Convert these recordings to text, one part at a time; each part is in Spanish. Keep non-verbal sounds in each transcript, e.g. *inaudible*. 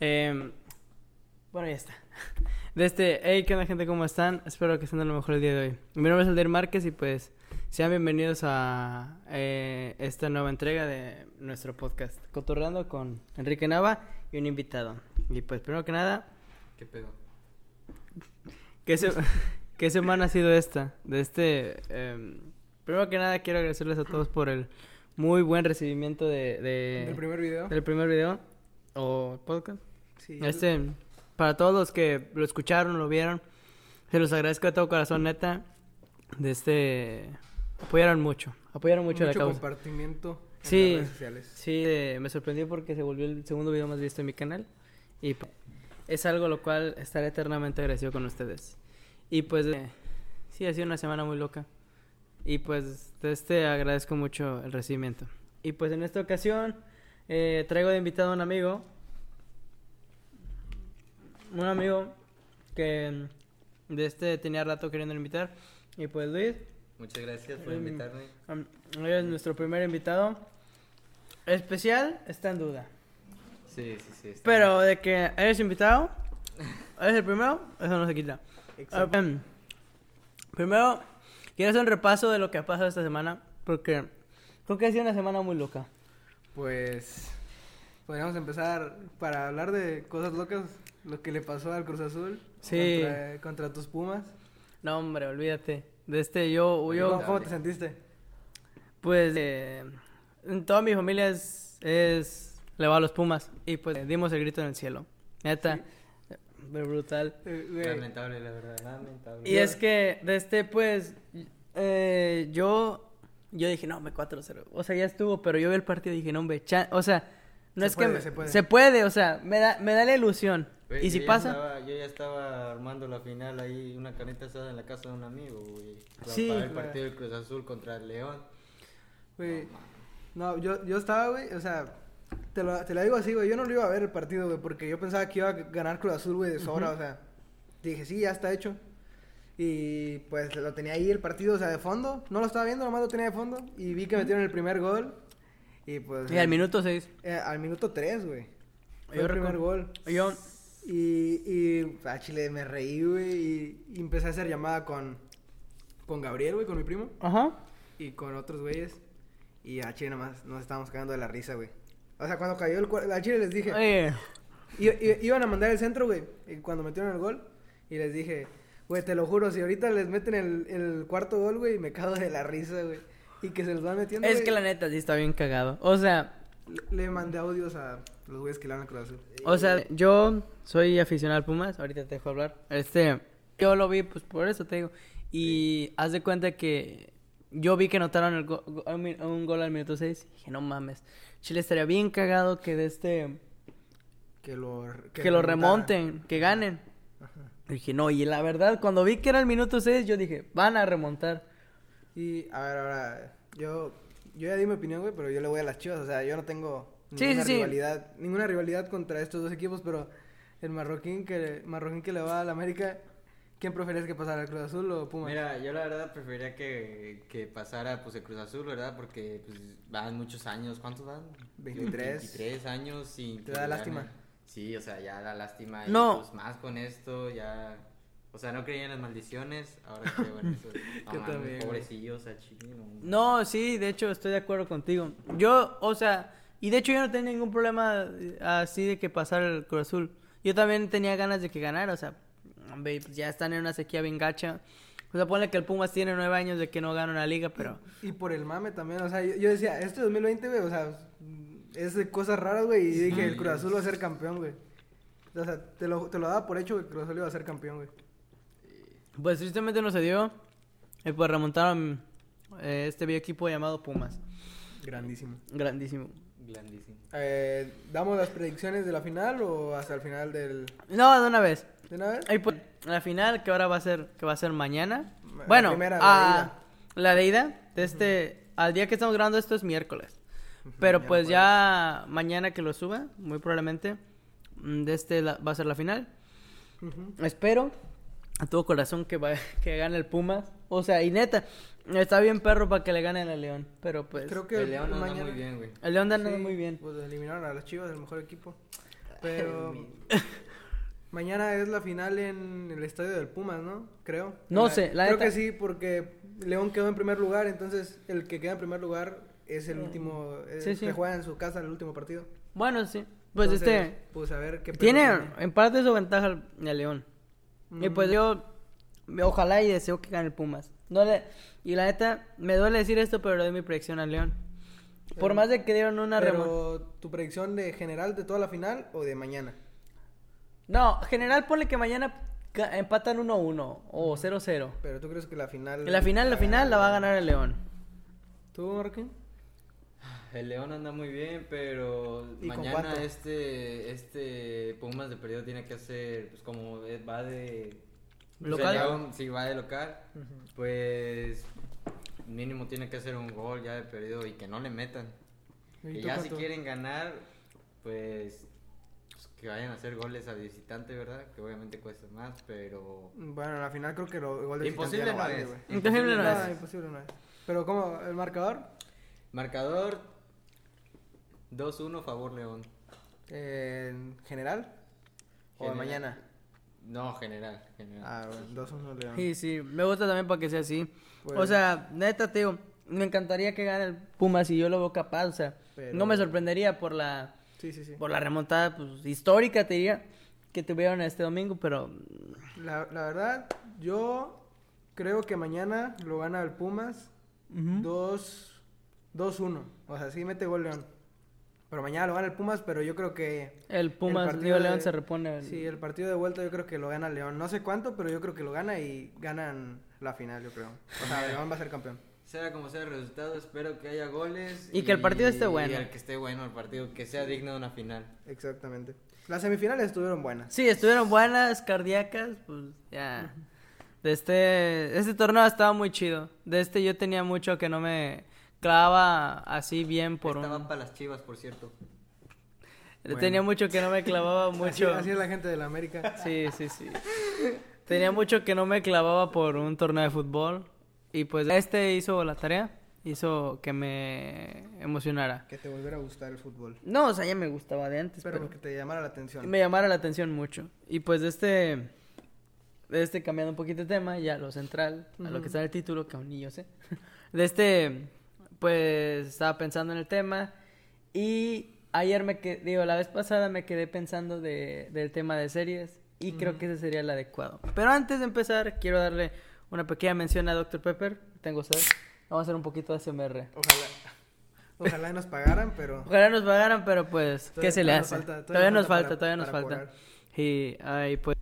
Em, bueno, ya está. *laughs* De este, hey, ¿qué onda gente? ¿Cómo están? Espero que estén de lo mejor el día de hoy. Mi nombre es Alder Márquez y pues sean bienvenidos a eh, esta nueva entrega de nuestro podcast, Cotorreando con Enrique Nava y un invitado. Y pues primero que nada, ¿Qué pedo? ¿qué, se- *laughs* qué semana ha sido esta? De este, em, primero que nada quiero agradecerles a todos por el muy buen recibimiento de, de- ¿El primer video? del primer video o podcast. Sí. Este, para todos los que lo escucharon, lo vieron, se los agradezco de todo corazón, neta. De este, apoyaron mucho, apoyaron mucho, la causa. compartimiento en Sí. las redes sociales. Sí, eh, me sorprendió porque se volvió el segundo video más visto en mi canal y es algo lo cual estaré eternamente agradecido con ustedes. Y pues, eh, sí, ha sido una semana muy loca y pues de este agradezco mucho el recibimiento. Y pues en esta ocasión eh, traigo de invitado a un amigo, un amigo que de este tenía rato queriendo invitar y pues Luis. Muchas gracias por Em, invitarme. Um, hoy es nuestro primer invitado. Especial está en duda. Sí, sí, sí. está Pero de que eres invitado, eres el primero, eso no se quita. Exacto. Um, primero, quiero hacer un repaso de lo que ha pasado esta semana, porque creo que ha sido una semana muy loca. Pues podríamos empezar para hablar de cosas locas, lo que le pasó al Cruz Azul Sí. contra, contra tus Pumas. No, hombre, olvídate. De este, yo, yo, ¿Cómo, cómo te sentiste? pues, eh, toda mi familia es, es, le va a los Pumas, y pues dimos el grito en el cielo. Neta, eh, brutal. Eh, güey, Lamentable, la verdad, lamentable. Y es que de este, pues, eh, yo, yo dije, no, me 4-0. O sea, ya estuvo, pero yo vi el partido y dije, no, hombre, o sea, no Se es puede, que... se puede. se puede, o sea, me da, me da la ilusión. Y si yo ya pasa... estaba- yo ya estaba armando la final ahí, una caneta asada en la casa de un amigo, güey. Para- Sí, Para el partido del Cruz Azul contra el León. güey, no, yo, yo estaba, güey, o sea, te lo, te lo digo así, güey, yo no lo iba a ver el partido, güey, porque yo pensaba que iba a ganar Cruz Azul, güey, de sobra, o sea, dije, sí, ya está hecho. Y pues lo tenía ahí el partido, o sea, de fondo, no lo estaba viendo, nomás lo tenía de fondo, y vi que metieron el primer gol, y pues... Y al minuto 6. Eh, al minuto 3, güey. Fue Yo el primer gol. Yo, Y, y a Chile me reí, güey, y, y empecé a hacer llamada con, con Gabriel, güey, con mi primo, ajá. y con otros güeyes. Y a Chile nomás nos estábamos cagando de la risa, güey. O sea, cuando cayó el cuarto, a Chile les dije, Oye, iban a mandar el centro, güey, y cuando metieron el gol, y les dije, güey, te lo juro, si ahorita les meten el, el cuarto gol, güey, me cago de la risa, güey. Y que se los van metiendo, es güey. que la neta sí está bien cagado. O sea, Le, mandé audios a los güeyes que le Cruz Azul. o sea, yo soy aficionado al Pumas, ahorita te dejo hablar. Este, yo lo vi, pues por eso te digo. Y haz de cuenta que yo vi que anotaron el go- go- un, gol al minuto 6. Y dije, no mames, Chile estaría bien cagado que de este, Que lo, que, lo remonten, que ganen. Ajá. Dije, no, y la verdad, cuando vi que era el minuto 6, yo dije, van a remontar. Y, a ver, ahora, yo, yo ya di mi opinión, güey, pero yo le voy a las chivas, o sea, yo no tengo Sí, ninguna sí, sí. rivalidad, ninguna rivalidad contra estos dos equipos, pero el marroquín que, marroquín que le va a la América, ¿quién preferías que pasara, el Cruz Azul o Pumas? Mira, yo la verdad preferiría que, que pasara pues el Cruz Azul, ¿verdad? Porque pues van muchos años, ¿cuántos van? 23. 23 años sin ¿Te da lástima? Sí, o sea, ya da lástima. No. Y pues más con esto, ya... O sea, no creía en las maldiciones, ahora creo en eso. *laughs* Yo mames, también, güey. Pobrecillos, a Chile, no. Sí, de hecho estoy de acuerdo contigo. Yo, o sea, y de hecho yo no tenía ningún problema eh, así de que pasara el Cruz Azul. Yo también tenía ganas de que ganara, o sea, hombre, pues ya están en una sequía bien gacha. O sea, ponle que el Pumas tiene nueve años de que no gana una liga, pero... Y por el mame también, o sea, yo, yo decía, este 2020, güey, o sea, es de cosas raras, güey, y dije, el Cruz Azul va a ser campeón, güey. O sea, te lo, te lo daba por hecho que Cruz Azul iba a ser campeón, güey. Pues tristemente no se dio. Y pues remontaron eh, este viejo equipo llamado Pumas. Grandísimo. Grandísimo. Grandísimo. Eh, ¿Damos las predicciones de la final o hasta el final del... No, de una vez. ¿De una vez? Y pues, la final que ahora va a ser, que va a ser mañana. La Bueno, primera, la ah, la de ida, de este, al día que estamos grabando esto es miércoles. Pero mañana pues jueves. ya mañana que lo suba, muy probablemente, mm, de este la- va a ser la final. Espero a todo corazón que, va, *laughs* que gane el Pumas. O sea, y neta, está bien perro para que le gane al León. Pero pues, Creo que El León anda mañana... muy bien, güey. el León anda Sí, muy bien. Pues eliminaron a las Chivas, el mejor equipo. *laughs* Pero *laughs* mañana es la final en el estadio del Pumas, ¿no? Creo. No La- sé, la Creo neta- que sí, porque León quedó en primer lugar, entonces el que queda en primer lugar es el último. eh, Sí, sí. Se juega en su casa el último partido. Bueno, sí. Pues Entonces, este. Pues a ver qué. Tiene en parte su ventaja el el Y pues yo. Ojalá y deseo que gane el Pumas. No le- y la neta, me duele decir esto, pero le doy mi predicción al León. Por más de que dieron una. Pero tu predicción de general de toda la final o de mañana. No, general, ponle que mañana empatan 1-1 o 0-0. Pero tú crees que la final. La final, la final la va a ganar el León. ¿Tú, Marquín? El León anda muy bien, pero ¿Y mañana este este Pumas de perdido tiene que hacer pues como va de ¿Local? el León, si va de local, pues mínimo tiene que hacer un gol ya de perdido y que no le metan. ¿Y Que tú ya si cuánto? quieren ganar, pues, pues, que vayan a hacer goles a visitante, ¿verdad? Que obviamente cuesta más, pero Bueno, en la final creo que lo, el gol de imposible no ya es. Imposible no No, es. imposible no es. Pero ¿cómo? ¿El marcador? Marcador 2-1 favor León. ¿En general? ¿O General. mañana? No, general, general. Ah, bueno, 2-1 León. Sí, sí, me gusta también para que sea así. Pues- O sea, neta, digo, me encantaría que gane el Pumas y yo lo veo capaz. O sea, Pero- no me sorprendería por la, Sí, sí, sí. por la remontada pues, histórica, te diría, que tuvieron este domingo, pero La, la verdad, yo creo que mañana lo gana el Pumas ujú. 2 2-1. O sea, sí mete gol León. Pero mañana lo gana el Pumas, pero yo creo que... el Pumas, partido digo, de- León se repone. el- Sí, el partido de vuelta yo creo que lo gana León. No sé cuánto, pero yo creo que lo gana y ganan la final, yo creo. O sea, León va a ser campeón. Sea como sea el resultado, espero que haya goles. Y que el partido esté bueno. Y el que esté bueno el partido, que sea digno de una final. Exactamente. Las semifinales estuvieron buenas. Sí, estuvieron buenas, cardíacas, pues ya. De este, este torneo estaba muy chido. De este yo tenía mucho que no me clavaba así bien por Estaba un... para las chivas, por cierto. Tenía mucho que no me clavaba *laughs* mucho. así es la gente de la América. Sí, sí, sí. Tenía mucho que no me clavaba por un torneo de fútbol. Y pues este hizo la tarea. Hizo que me emocionara. Que te volviera a gustar el fútbol. No, o sea, ya me gustaba de antes, Pero pero, que te llamara la atención. me llamara la atención mucho. Y pues de este, de este cambiando un poquito de tema, ya lo central, a lo que está en el título, que aún ni yo sé. *laughs* De este, pues estaba pensando en el tema y ayer me quedé, digo, la vez pasada me quedé pensando de, del tema de series y creo que ese sería el adecuado. Pero antes de empezar, quiero darle una pequeña mención a Dr. Pepper. Tengo sed. Vamos a hacer un poquito de SMR. Ojalá. Ojalá nos pagaran, pero... Ojalá nos pagaran, pero pues, ¿qué se le hace? nos falta- todavía, nos falta, para- todavía nos falta. Y, ay, pues,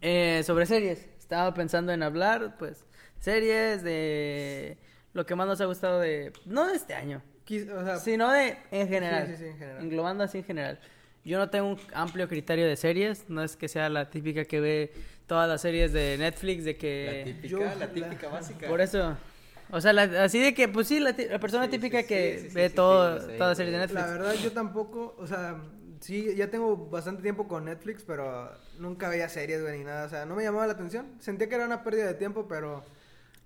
eh, sobre series, estaba pensando en hablar, pues, series de lo que más nos ha gustado de, no de este año, Quis- o sea, sino de, en general, sí, sí, en general. englobando así en general. Yo no tengo un amplio criterio de series, no es que sea la típica que ve todas las series de Netflix, de La que... típica, yo- la la- típica básica. Por eso... O sea, la- así de que, pues sí, la, la persona Sí, sí, típica sí, que sí, sí, ve sí, todo, sí, sí, todas las sí. series de Netflix. La verdad, yo tampoco, o sea, sí, ya tengo bastante tiempo con Netflix, pero nunca veía series, güey, ni nada. O sea, no me llamaba la atención. Sentía que era una pérdida de tiempo, pero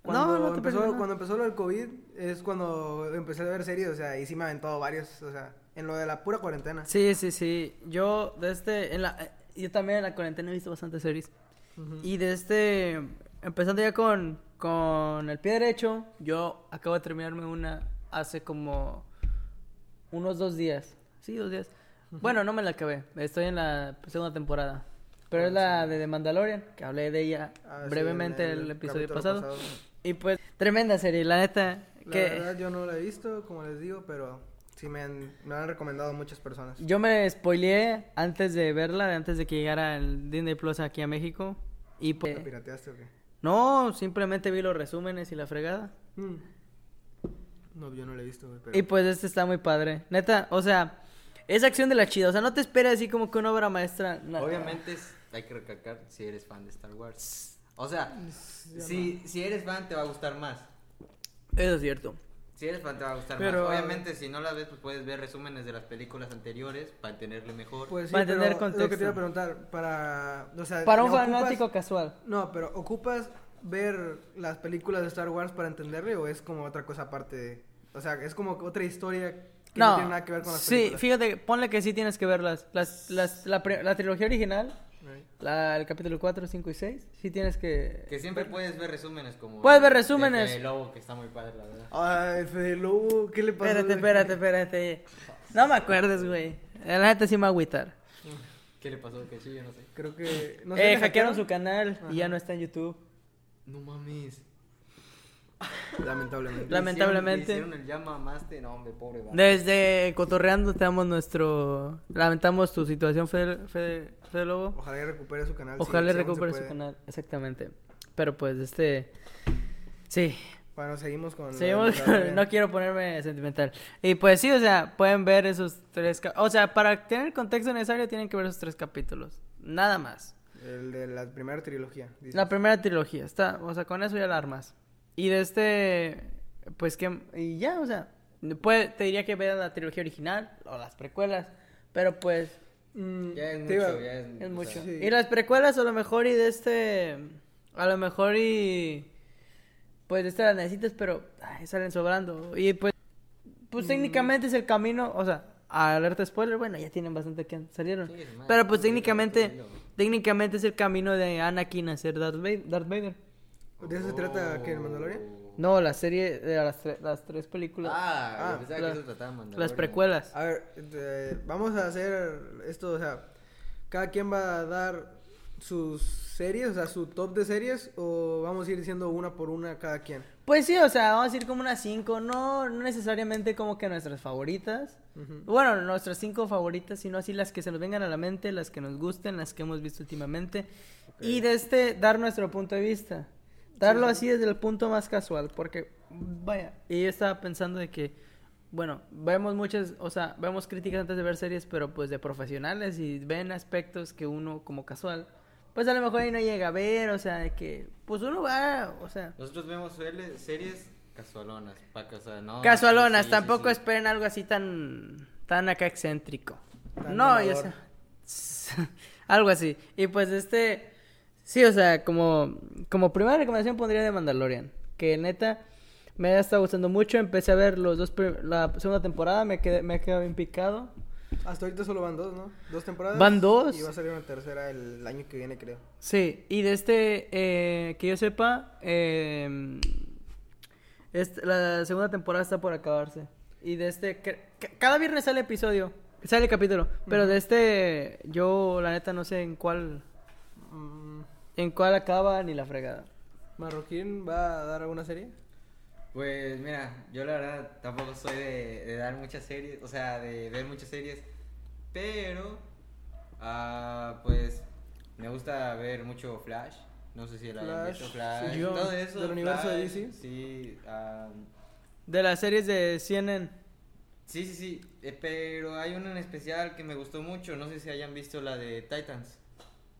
cuando, no te empezó, nada. cuando empezó lo del COVID es cuando empecé a ver series, o sea, y sí me aventó varios, o sea, en lo de la pura cuarentena. Sí, sí, sí. Yo de este, en la, eh, yo también en la cuarentena he visto bastantes series. Ujú. Y de este, empezando ya con, con el pie derecho, yo acabo de terminarme una hace como unos dos días. Sí, dos días. Bueno, no me la acabé. Estoy en la segunda temporada. Pero es la de The Mandalorian, que hablé de ella Ah, sí, brevemente en el, el episodio pasado. pasado. Y pues, tremenda serie, la neta. La que verdad, yo no la he visto, como les digo, pero sí me han, me han recomendado muchas personas. Yo me spoileé antes de verla, antes de que llegara el Disney Plus aquí a México. Y pues, ¿La pirateaste o qué? no, simplemente vi los resúmenes y la fregada. Mm. No, yo no la he visto, güey, pero... Y pues este está muy padre. Neta, o sea, es acción de la chida. O sea, no te esperes así como que una obra maestra. no. Obviamente es- hay que recalcar si eres fan de Star Wars. O sea, si, si eres fan te va a gustar más. Eso es cierto. Si eres fan te va a gustar Pero, más. Obviamente si no la ves pues puedes ver resúmenes de las películas anteriores para entenderle mejor. Pues sí, Para lo que te iba a preguntar, para... O sea, Para un ¿le ocupas- fanático casual. No, pero ¿ocupas ver las películas de Star Wars para entenderle o es como otra cosa aparte? de- O sea, es como otra historia que no, No, tienen nada que ver con las sí, películas. fíjate, ponle que sí tienes que verlas. Las, las, la, pre- la trilogía original. La, el capítulo 4, 5 y 6, sí tienes que... Que siempre puedes ver resúmenes como. Puedes ver el resúmenes. Fede Lobo, que está muy padre, la verdad. Ay, Fede Lobo, ¿qué le pasó? Espérate, espérate, espérate. No me acuerdes, güey. La neta sí me va a agüitar. ¿Qué le pasó? Que sí, yo no sé. Creo que. No eh, ¿le hackearon su canal y ya no está en YouTube. No mames. Lamentablemente. La- Lamentablemente. Le hicieron, le hicieron el llama mamaste. No, hombre, pobre vato. Desde Cotorreando te damos nuestro... Lamentamos tu situación, Fede, Fede, Lobo. Ojalá recupere su canal. Ojalá sí, recupere su canal, exactamente. Pero pues, este... Sí, Bueno, seguimos con. seguimos con-. No quiero ponerme sentimental. Y pues sí, o sea, pueden ver esos tres... O sea, para tener el contexto necesario tienen que ver esos tres capítulos. Nada más. El de la primera trilogía. dices. La primera trilogía, está, o sea, con eso ya la armas. Y de este, pues que, y ya, o sea, puede, te diría que vean la trilogía original o las precuelas, pero pues Mm, Ya es mucho, ya es, mucho. sea, Sí. Y las precuelas a lo mejor y de este, a lo mejor y, pues de este las necesitas, pero ay, salen sobrando. Y pues, pues Mm. técnicamente es el camino, o sea, alerta spoiler, bueno, ya tienen bastante que salieron. Sí, Pero pues técnicamente, técnicamente es el camino de Anakin a ser Darth Vader. Darth Vader. ¿De eso se trata que el Mandalorian? No, la serie de las, tre- las tres películas. Ah, Ah, la- que eso trataba de Mandalorian. las precuelas. A ver, eh, vamos a hacer esto, o sea, cada quien va a dar sus series, o sea, su top de series, o vamos a ir diciendo una por una cada quien. Pues sí, o sea, vamos a ir como unas cinco, no, no necesariamente como que nuestras favoritas. Bueno, nuestras cinco favoritas, sino así las que se nos vengan a la mente, las que nos gusten, las que hemos visto últimamente. Y de este, dar nuestro punto de vista. Darlo así desde el punto más casual, porque, vaya, y yo estaba pensando de que, bueno, vemos muchas, o sea, vemos críticas antes de ver series, pero pues de profesionales y ven aspectos que uno como casual, pues a lo mejor ahí no llega a ver, o sea, de que, pues uno va, o sea, Nosotros vemos series casualonas, pa' o sea, no. Casualonas, sí, sí, tampoco sí. esperen algo así tan tan acá excéntrico. Tan no, mamador. sé. *laughs* algo así. Y pues este sí, o sea, como como primera recomendación pondría de Mandalorian, que neta me ha estado gustando mucho, empecé a ver los dos la segunda temporada, me quedé me he quedado bien picado. Hasta ahorita solo van dos, ¿no? Dos temporadas. Van dos. Y va a salir una tercera el año que viene, creo. Sí, y de este, eh, que yo sepa, eh, este- la segunda temporada está por acabarse. Y de este, que- que- cada viernes sale episodio, sale capítulo, pero de este, yo la neta no sé en cuál, Mm, en cuál acaba ni la fregada. ¿Marroquín va a dar alguna serie? Pues mira, yo la verdad tampoco soy de, de dar muchas series, o sea, de ver muchas series, pero ah, pues me gusta ver mucho Flash. No sé si la hayan Flash, visto Flash, sí, yo- todo eso. del universo de DC. Sí, De las series de CNN. sí, sí, sí, eh, pero hay una en especial que me gustó mucho, no sé si hayan visto la de Titans.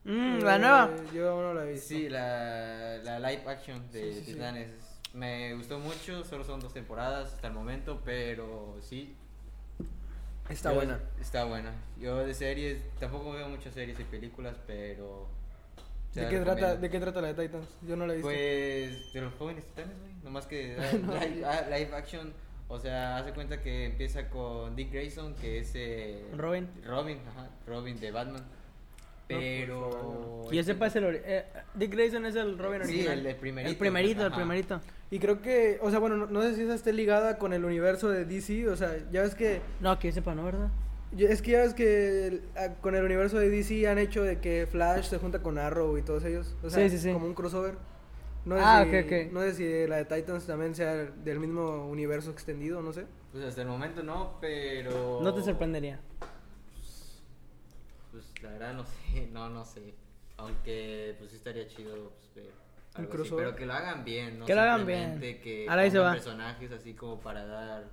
Mm, la Eh, nueva. Yo aún no la he visto. Sí, la, la live action de Sí, sí, sí. Titanes. Me gustó mucho, solo son dos temporadas hasta el momento, pero sí. Está Yo- buena. Está buena. Yo de series, tampoco veo muchas series y películas, pero... ¿De qué, trata. ¿De qué trata la de Titans? Yo no la he visto. Pues de los jóvenes titanes, güey. Nomás que *laughs* ah, No. live, ah, live action, o sea, hace cuenta que empieza con Dick Grayson, que es... eh, Robin. Robin, ajá, Robin de Batman. Pues, Pero... Y ese es el eh, Dick Grayson es el Robin Sí, original. el- el primerito, El primerito, el ajá. primerito. Y creo que, o sea, bueno, no, no sé si esa esté ligada con el universo de DC, o sea, ya ves que, No, que yo sepa, ¿no, verdad? es que ya ves que el- con el universo de DC han hecho de que Flash se junta con Arrow y todos ellos, o sea, Sí, sí, sí. como un crossover. No sé Ah, si, ok, ok. No sé si la de Titans también sea del mismo universo extendido, no sé. Pues hasta el momento no, pero... No te sorprendería. Pues la verdad no *laughs* sé, no, no sé. Aunque pues sí estaría chido pues, ver algo así, crossover. pero que lo hagan bien, ¿no? Que lo hagan bien. Que Ahora ahí se va. personajes así como para dar,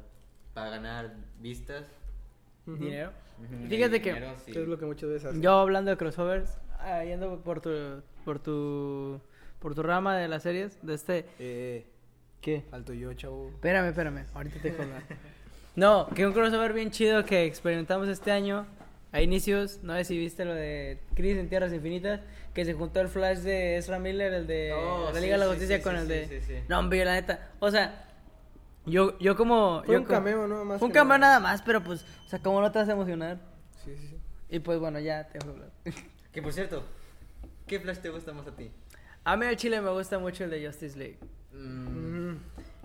para ganar vistas. Dinero. Ujú, Fíjate y que dinero, sí. Que es lo que muchas veces hacen. Yo hablando de crossovers, ah, yendo por tu, por tu, por tu rama de las series, de este, Eh, ¿qué? alto yo, chavo. Espérame, espérame, ahorita te hablar. *laughs* No, que un crossover bien chido que experimentamos este año, a inicios, no sé si viste lo de Crisis en Tierras Infinitas, que se juntó el Flash de Ezra Miller, el de Oh, la sí, Liga de la Justicia sí, con sí, el de... sí, sí. No, hombre, la neta, o sea, Yo, yo como... Fue yo un como- cameo, ¿no? Más Fue un cameo nada. nada más, pero pues, o sea, como no te vas a emocionar. Sí, sí, sí. Y pues bueno, ya te dejo hablar. *laughs* Que por cierto, ¿qué Flash te gusta más a ti? A mí el chile me gusta mucho el de Justice League. Mm, Mm,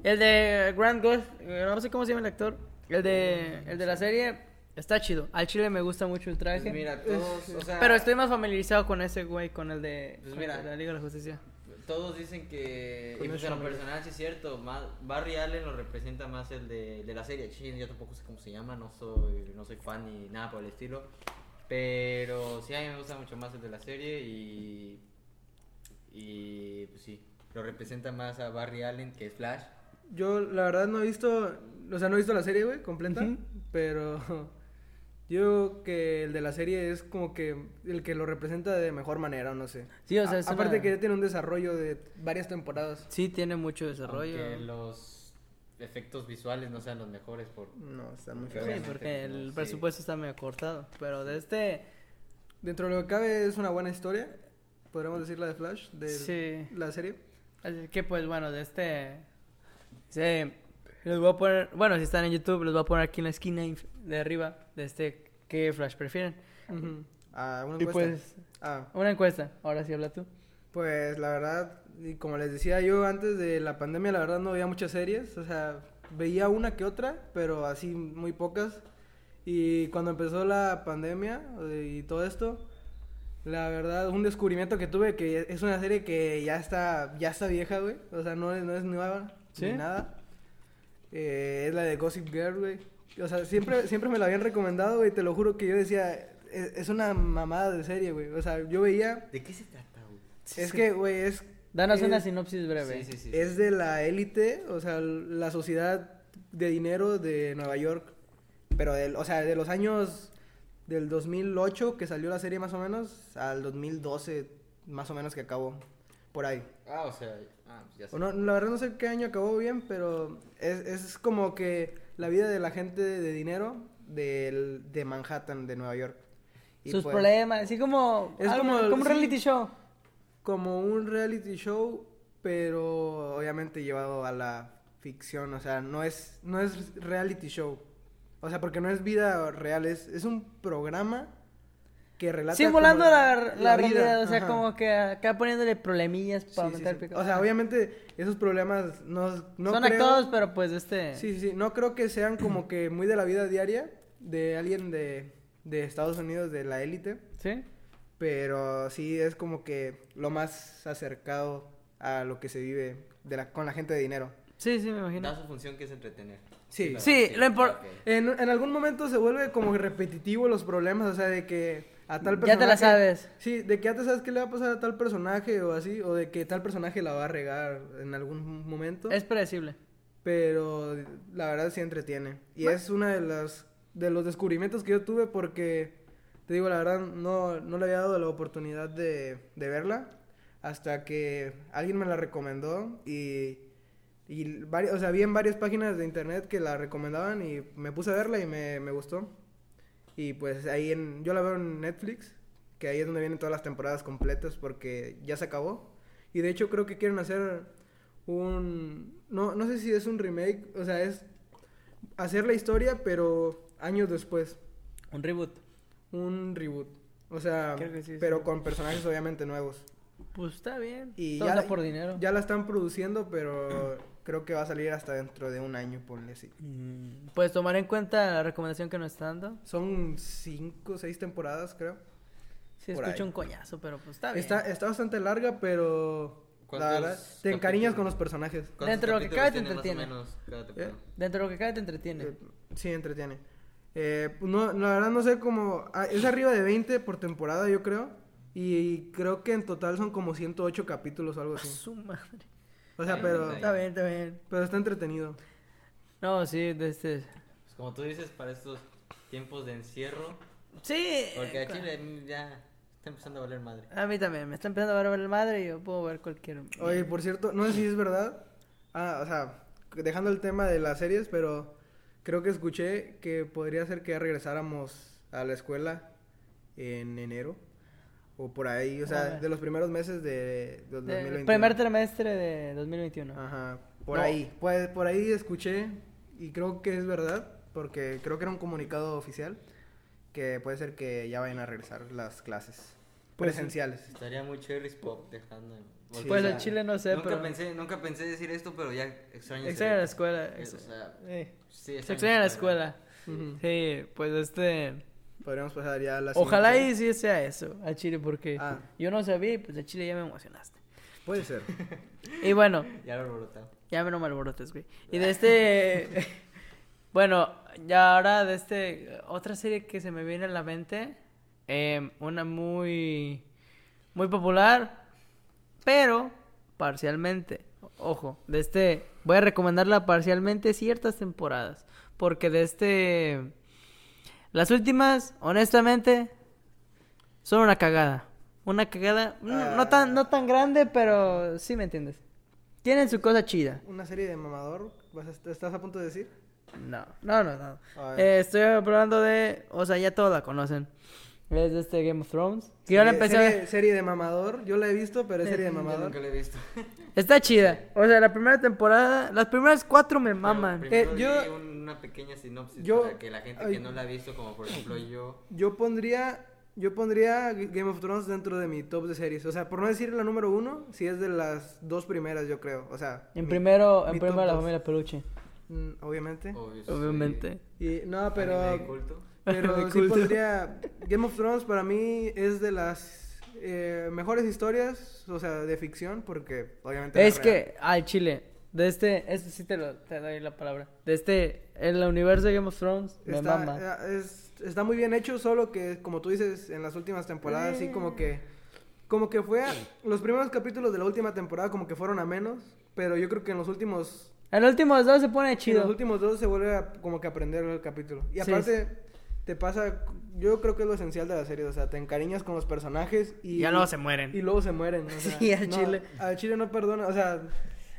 El de Grant Ghost, no sé cómo se llama el actor. El de, el de la serie está chido. Al chile me gusta mucho el pues traje. mira, todos, o sea, pero estoy más familiarizado con ese güey, con el de, Pues con mira. el de la Liga de la Justicia. todos dicen que, Con y pues en lo personal sí es cierto, más, Barry Allen lo representa más el de, de la serie, sí, yo tampoco sé cómo se llama, no soy, no soy fan ni nada por el estilo, pero sí a mí me gusta mucho más el de la serie y, y pues sí, lo representa más a Barry Allen que es Flash. Yo, la verdad, no he visto. O sea, no he visto la serie, güey, completa. Ujú. Pero. Yo creo que el de la serie es como que el que lo representa de mejor manera, no sé. Sí, o sea, A- es aparte una- que ya tiene un desarrollo de varias temporadas. Sí, tiene mucho desarrollo. Aunque los efectos visuales no sean los mejores por... No, está muy Sí, feo. Sí, porque no, el sí. presupuesto está medio cortado. Pero de este, Dentro de lo que cabe es una buena historia. Podríamos decir la de Flash, de sí. la serie. Así que pues bueno, de este... Sí, les voy a poner... Bueno, si están en YouTube, les voy a poner aquí en la esquina de arriba de este... ¿Qué Flash prefieren? Ujú. Ah, una Y encuesta. pues... Ah, Una encuesta. Ahora sí habla tú. pues la verdad, y como les decía yo antes de la pandemia, la verdad no veía muchas series. O sea, veía una que otra, pero así muy pocas. Y cuando empezó la pandemia eh, y todo esto, la verdad, un descubrimiento que tuve que es una serie que ya está, ya está vieja, güey. O sea, no es, no es nueva ¿Sí? ni nada. Eh, es la de Gossip Girl, güey. O sea, siempre, siempre me la habían recomendado, güey. Te lo juro que yo decía, es, es una mamada de serie, güey. O sea, yo veía. ¿De qué se trata, güey? Es que, güey, es. Danos es- una sinopsis breve. Sí, sí, sí. Es de la élite, o sea, la sociedad de dinero de Nueva York. Pero, del, o sea, de los años del 2008 que salió la serie más o menos, al 2012 más o menos que acabó. Por ahí. Ah, o sea, ah, pues ya sé. O no, la verdad no sé qué año acabó bien, pero es, es como que la vida de la gente de dinero del- de Manhattan, de Nueva York. Y Sus pues, problemas, así como... Es algo- como- como un sí. reality show. Como un reality show, pero obviamente llevado a la ficción, o sea, no es, no es reality show. O sea, porque no es vida real, es, es un programa que relata... Simulando la, la vida, realidad, o sea, ajá. como que acá poniéndole problemillas Sí, para sí, aumentar sí. el pico. O sea, obviamente esos problemas no, no Son creo- actuados, pero pues este... Sí, sí, sí. No creo que sean como que muy de la vida diaria de alguien de, de Estados Unidos, de la élite. ¿Sí? Pero sí es como que lo más acercado a lo que se vive de la, con la gente de dinero. Sí, sí, me imagino. Da su función que es entretener. Sí. Sí, lo impor- ok. En, en algún momento se vuelve como repetitivo los problemas, o sea, de que a tal Ya personaje... te la sabes. Sí, de que ya te sabes qué le va a pasar a tal personaje o así, o de que tal personaje la va a regar en algún momento. Es predecible. pero la verdad sí entretiene. Y es una de las de los descubrimientos que yo tuve porque te digo la verdad no, no le había dado la oportunidad de, de verla hasta que alguien me la recomendó y y vari- o sea, vi en varias páginas de internet que la recomendaban y me puse a verla y me, me gustó. Y pues ahí en yo la veo en Netflix, que ahí es donde vienen todas las temporadas completas porque ya se acabó. Y de hecho creo que quieren hacer un no no sé si es un remake, o sea, es hacer la historia pero años después, Un reboot. un reboot. O sea, sí, pero sí. con personajes obviamente nuevos. Pues está bien. Y Todo ya, por dinero. ya la están produciendo, pero creo que va a salir hasta dentro de un año, ponle así. Mm, Pues tomar en cuenta la recomendación que nos está dando. Son cinco, seis temporadas, creo. Sí, Por escucho ahí. un coñazo, pero pues está bien. Está, está bastante larga, pero la ¿Cuántos verdad, te encariñas capítulos? con los personajes. ¿Cuántos Dentro de lo que cabe te entretiene. Dentro de lo que cabe te entretiene. Eh, sí, entretiene. Eh, no, la verdad no sé cómo... ah, Es arriba de 20 por temporada, yo creo. Y creo que en total son como 108 capítulos o algo A así. su madre. O sea, pero. Está bien, está bien. pero está entretenido. No, sí, de este. Pues como tú dices, para estos tiempos de encierro, Sí. porque eh, a Chile ya está empezando a valer madre. A mí también, me está empezando a ver el madre y yo puedo ver cualquier. Oye, por cierto, no sé si es verdad. Ah, o sea, dejando el tema de las series, pero creo que escuché que podría ser que ya regresáramos a la escuela en enero. O por ahí, o sea, de los primeros meses de, de Del 2021. primer trimestre de 2021. Ajá, Por No. ahí, pues por ahí escuché y creo que es verdad, porque creo que era un comunicado oficial que puede ser que ya vayan a regresar las clases Pues sí. presenciales. Estaría muy cherry pop dejando. Sí. Pues o el sea, chile no sé, nunca pero... pensé, nunca pensé decir esto, pero ya extraño. Extraña la escuela. ex- o sea, eh, sí, Se extraña la escuela. Ujú. Sí, pues este... Podríamos pasar ya a la Ojalá y sí sea eso, al chile, porque Ah. yo no sabía y pues al chile ya me emocionaste. Puede ser. *laughs* Y bueno, Ya lo alborotado. ya me no me alborotes, güey. Y de este... *laughs* bueno, ya ahora de este... Otra serie que se me viene a la mente, em, una muy... Muy popular, pero parcialmente. Ojo, de este... Voy a recomendarla parcialmente ciertas temporadas, porque de este... Las últimas, honestamente, son una cagada. Una cagada, no, no tan, no tan grande, pero sí me entiendes. Tienen su cosa chida. Una serie de mamador, ¿vas a- ¿estás a punto de decir? No, no, no, no. A ver. Eh, estoy hablando de, o sea, ya todos la conocen. Es de este Game of Thrones. Que yo la Serie- empecé a ver. Serie, serie de mamador, yo la he visto, pero es serie de Yo mamador. nunca lo he visto. Está chida. O sea, la primera temporada, las primeras cuatro me maman. Primero Eh, yo- una pequeña sinopsis yo- para que la gente ay. que no la ha visto, como por ejemplo yo, Yo pondría, yo pondría Game of Thrones dentro de mi top de series. O sea, por no decir la número uno, si es de las dos primeras, yo creo. O sea, En mi- primero, en primero la familia Peluche. Mm, obviamente. obvio, Obviamente. Y no, pero pero *laughs* sí pondría Game of Thrones para mí es de las eh, mejores historias, o sea, de ficción, porque obviamente Es real. que, al chile, de este, este sí te, lo, te doy la palabra. De este, el universo de Game of Thrones, me está, mama. eh, es- está muy bien hecho, solo que como tú dices en las últimas temporadas, sí como que como que fue a- los primeros capítulos de la última temporada como que fueron a menos, pero yo creo que en los últimos En los últimos dos se pone en chido. los últimos dos se vuelve a como que aprender el capítulo. Y Sí, aparte te pasa yo creo que es lo esencial de la serie, o sea, te encariñas con los personajes y Y ya luego se mueren. y luego se mueren, o *laughs* sea, Sí, al no, chile. Al chile no perdona, o sea,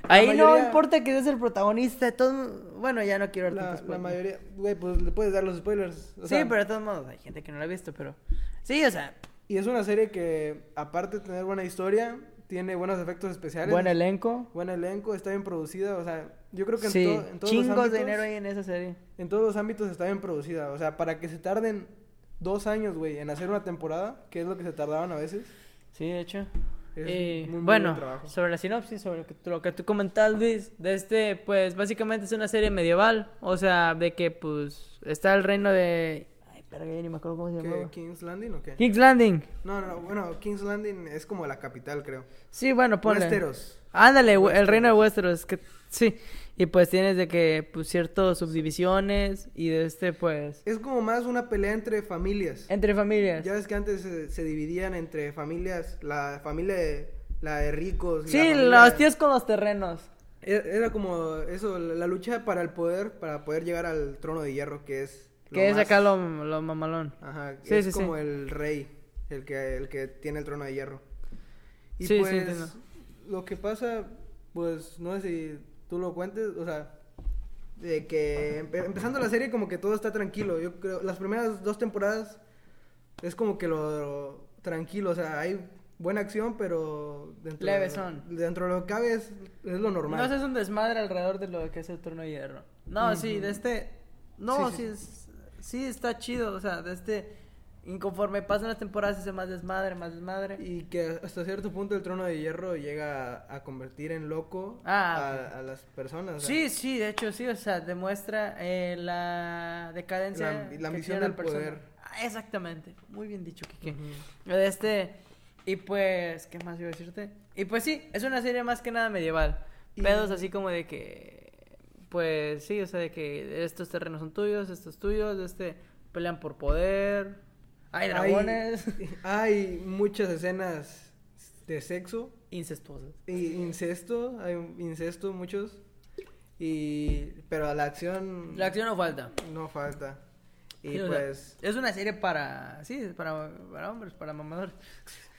Ahí la no mayoría- importa que seas el protagonista, de todos bueno, ya no quiero la, la mayoría, güey, pues le puedes dar los spoilers. o Sí, sea, pero de todos modos, hay gente que no la ha visto, pero... Sí, o sea, Y es una serie que, aparte de tener buena historia, tiene buenos efectos especiales. buen elenco. buen elenco, está bien producida. O sea, yo creo que en, Sí, to- en todos los chingos ámbitos, de dinero ahí en esa serie. En todos los ámbitos está bien producida. O sea, para que se tarden dos años, güey, en hacer una temporada, que es lo que se tardaban a veces. Sí, de hecho. Muy, muy bueno, sobre la sinopsis, sobre lo que, lo que tú comentas, Luis, de este, pues básicamente es una serie medieval, o sea, de que pues está el reino de... Pero ya ni me acuerdo cómo se ¿Qué, llama. ¿King's Landing o qué? King's Landing. No, no, no, bueno, King's Landing es como la capital, creo. Sí, bueno, ponle. Westeros. Ándale, el reino de Westeros, que sí. Y pues tienes de que, pues, ciertas subdivisiones y de este, pues, Es como más una pelea entre familias. entre familias. Ya ves que antes se, se dividían entre familias, la familia de, la de ricos. y Sí, familia- los tíos con los terrenos. E- Era como eso, la lucha para el poder, para poder llegar al trono de hierro, que es... lo Que es más- acá lo, lo mamalón. Ajá, Sí, es sí, sí. como el rey, el que, el que tiene el trono de hierro. Y Sí, sí, pues, lo que pasa, pues, no sé si tú lo cuentes, o sea, de que empe- empezando la serie como que todo está tranquilo. Yo creo, las primeras dos temporadas es como que lo, tranquilo, o sea, hay buena acción, pero dentro, Leves son. dentro de lo que cabe es, es lo normal. No haces un desmadre alrededor de lo que es el trono de hierro. No, sí, Ujú. de este. No, Sí, sí, sí, es- sí está chido. O sea, de este. Inconforme pasan las temporadas, se hace más desmadre, más desmadre. Y que hasta cierto punto el trono de hierro llega a, a convertir en loco Ah, a, a las personas. Sí, sí, de hecho sí, o sea, demuestra eh, la decadencia. La- la ambición del poder. Ah, exactamente, muy bien dicho, Kike. Ujú. De Este, y pues, ¿qué más iba a decirte? Y pues sí, es una serie más que nada medieval. Y- Pedos así como de que, pues sí, o sea, de que estos terrenos son tuyos, estos tuyos, este, pelean por poder, hay dragones, *laughs* Hay, muchas escenas de sexo incestuosos. y incesto, hay incesto muchos. Y pero la acción La acción no falta. no falta. Y Sí, o sea, pues, es una serie para, sí, para, para hombres, para mamadores.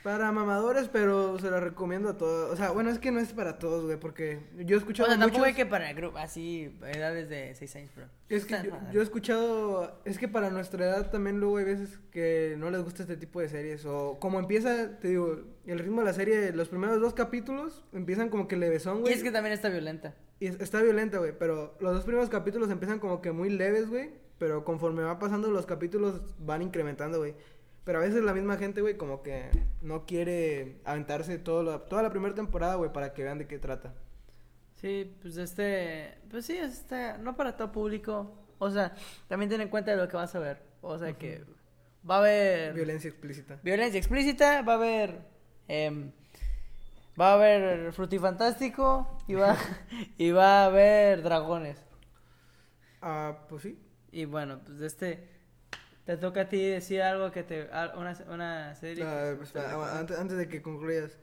Para mamadores, pero se la recomiendo a todos. O sea, bueno, es que no es para todos, güey, porque yo he O escuchado sea, tampoco muchos- hay que para grupo, así, edades de 6 años, pero. Es que *laughs* yo, he escuchado, es que para nuestra edad también luego hay veces que no les gusta este tipo de series. O como empieza, te digo, el ritmo de la serie, los primeros dos capítulos empiezan como que levesón, Y güey. es que también está violenta. Y es- está violenta, güey, pero los dos primeros capítulos empiezan como que muy leves, güey. Pero conforme va pasando los capítulos van incrementando, güey. Pero a veces la misma gente, güey, como que no quiere aventarse todo la- toda la primera temporada, güey, para que vean de qué trata. Sí, pues este, pues sí, este, no para todo público. O sea, también ten en cuenta de lo que vas a ver. O sea que va a haber Violencia explícita. violencia explícita, va a haber, em, va a haber frutifantástico y va, *laughs* y va a haber dragones. Ah, pues sí. Y bueno, pues este, te toca a ti decir algo que te, una, una serie. Ah, que- pues, ah, antes, antes de que concluyas,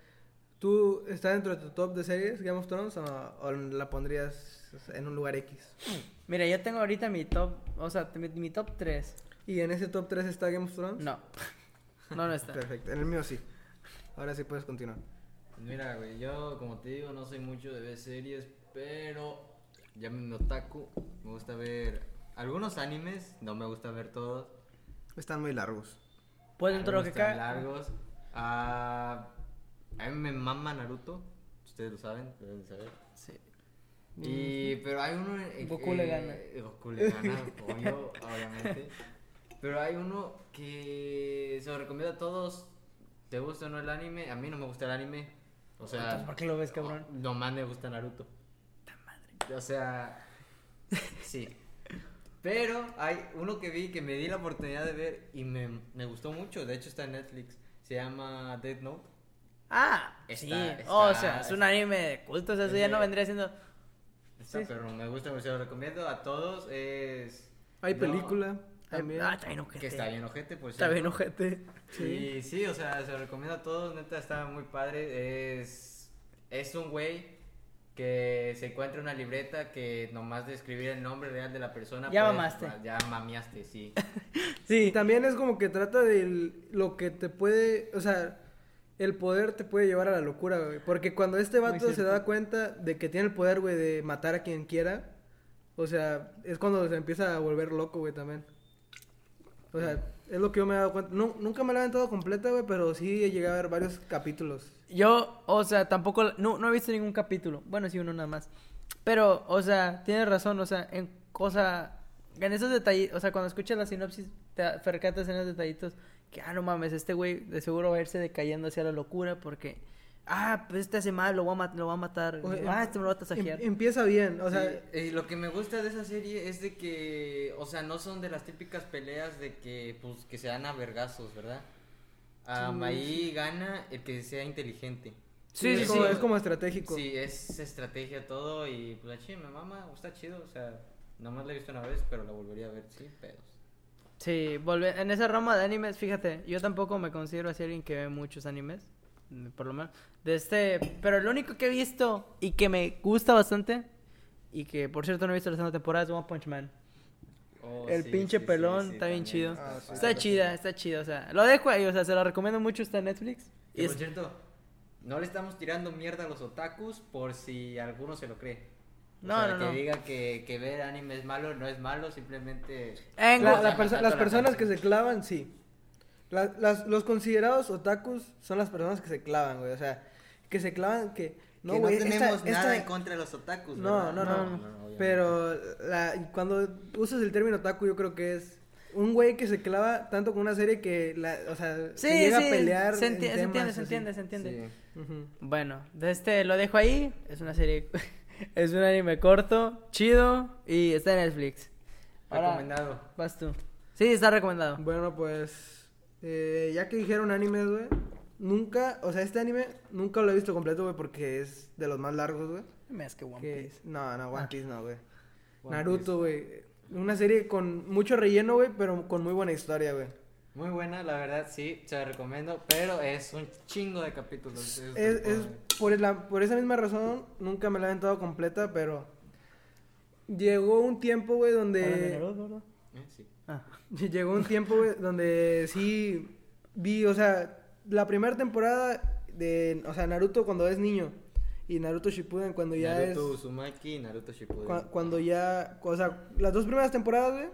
¿tú estás dentro de tu top de series Game of Thrones o, o la pondrías en un lugar X? Mira, yo tengo ahorita mi top, o sea, mi, mi top 3. ¿Y en ese top 3 está Game of Thrones? No, no, no está. Perfecto, en el mío sí. Ahora sí puedes continuar. Mira, güey, yo como te digo no soy mucho de ver series, pero ya me otaku, me gusta ver algunos animes, no me gusta ver todos. Están muy largos. Pues dentro de lo que cae. largos. Ah, a mí me mama Naruto, ustedes lo saben, deben saber. Sí. Y, pero hay uno. eh, Goku le gana. eh, Goku le gana, *laughs* obvio, obviamente. Pero hay uno que se lo recomiendo a todos. ¿Te gusta o no el anime? A mí no me gusta el anime. O sea, Entonces, ¿por qué lo ves, cabrón? nomás me gusta Naruto. O sea, *laughs* sí. Pero hay uno que vi que me di la oportunidad de ver y me, me gustó mucho. De hecho, está en Netflix. Se llama Death Note. Ah, Está- sí. está- o sea, es un anime de culto. O sea, eso ya no vendría siendo. Está Sí. perro, me gusta, se lo recomiendo a todos. Es. Hay no, película también. Ah, está bien ojete. Que está bien ojete, pues. Está bien ojete. Sí, sí, o sea, se lo recomiendo a todos, neta, está muy padre. Es, es un güey que se encuentra una libreta que nomás de escribir el nombre real de la persona. Ya puedes- mamaste. Ya mamiaste, sí. Y *laughs* Sí. también es como que trata de lo que te puede, o sea, el poder te puede llevar a la locura, güey. Porque cuando este vato se da cuenta de que tiene el poder, güey, de matar a quien quiera, o sea, es cuando se empieza a volver loco, güey, también. O sea, es lo que yo me he dado cuenta. Nunca me la he aventado completa, güey, pero sí llegué a ver varios capítulos. Yo, o sea, tampoco. No, no he visto ningún capítulo. Bueno, sí, uno nada más. Pero, o sea, tienes razón. O sea, en cosa. En esos detallitos. O sea, cuando escuchas la sinopsis, te percatas en esos detallitos. Que, ah, no mames, este güey de seguro va a irse decayendo hacia la locura. Porque. Ah, pues este hace mal, lo va a, lo va a matar. O sea, ah, este me lo va a Em- tasajear. empieza bien, o sea, Sí, y lo que me gusta de esa serie es de que, o sea, no son de las típicas peleas de que, pues, que se dan a vergazos, ¿verdad? Am, Sí, ahí gana el que sea inteligente. Sí, es, sí, como, sí. es como estratégico. Sí, es estrategia todo y pues la me mama, está chido, o sea, nomás la he visto una vez, pero la volvería a ver, sí, pedos. Sí, volve- en esa rama de animes, fíjate, yo tampoco me considero así alguien que ve muchos animes, por lo menos. De este, pero lo único que he visto y que me gusta bastante, y que por cierto no he visto la segunda temporada, es One Punch Man. Oh, El sí, pinche sí, pelón sí, está bien chido. Ah, sí. Está chida, está chida, o sea, lo dejo ahí, o sea, se lo recomiendo mucho, está en Netflix. Y por es- cierto, no le estamos tirando mierda a los otakus por si alguno se lo cree. O No, sea, no, que no. diga que, que ver anime es malo, no es malo, simplemente... En- La- O sea, la perso- matando las personas que se clavan, sí. La- las- los considerados otakus son las personas que se clavan, güey. O sea, que se clavan, que... No, que güey, no tenemos esta- nada en contra de los otakus, No, no, no. obviamente. Pero la- cuando usas el término otaku, yo creo que es un güey que se clava tanto con una serie que, la, o sea, Sí, que llega sí, a pelear. se, en enti- se entiende, se entiende, se entiende. Sí. Bueno, de este lo dejo ahí. Es una serie. *laughs* es un anime corto, chido. Y está en Netflix. Ahora, Recomendado. vas tú. Sí, está recomendado. Bueno, pues, eh, ya que dijeron animes, güey, nunca, o sea, este anime nunca lo he visto completo, güey, porque es de los más largos, güey. Me es que One que- Piece. No, no, One Ah. Piece no, güey. Naruto, güey. Una serie con mucho relleno, güey, pero con muy buena historia, güey. Muy buena, la verdad, sí, se la recomiendo, pero es un chingo de capítulos. es- Es, es por, la, por esa misma razón, nunca me la he aventado completa, pero llegó un tiempo, güey, donde... Eh, sí. *laughs* Ah, Llegó un tiempo, donde sí vi, o sea, la primera temporada de, o sea, Naruto cuando es niño y Naruto Shippuden cuando ya Naruto es Uzumaki y Naruto Shippuden. cua- cuando ya, o sea, las dos primeras temporadas, güey.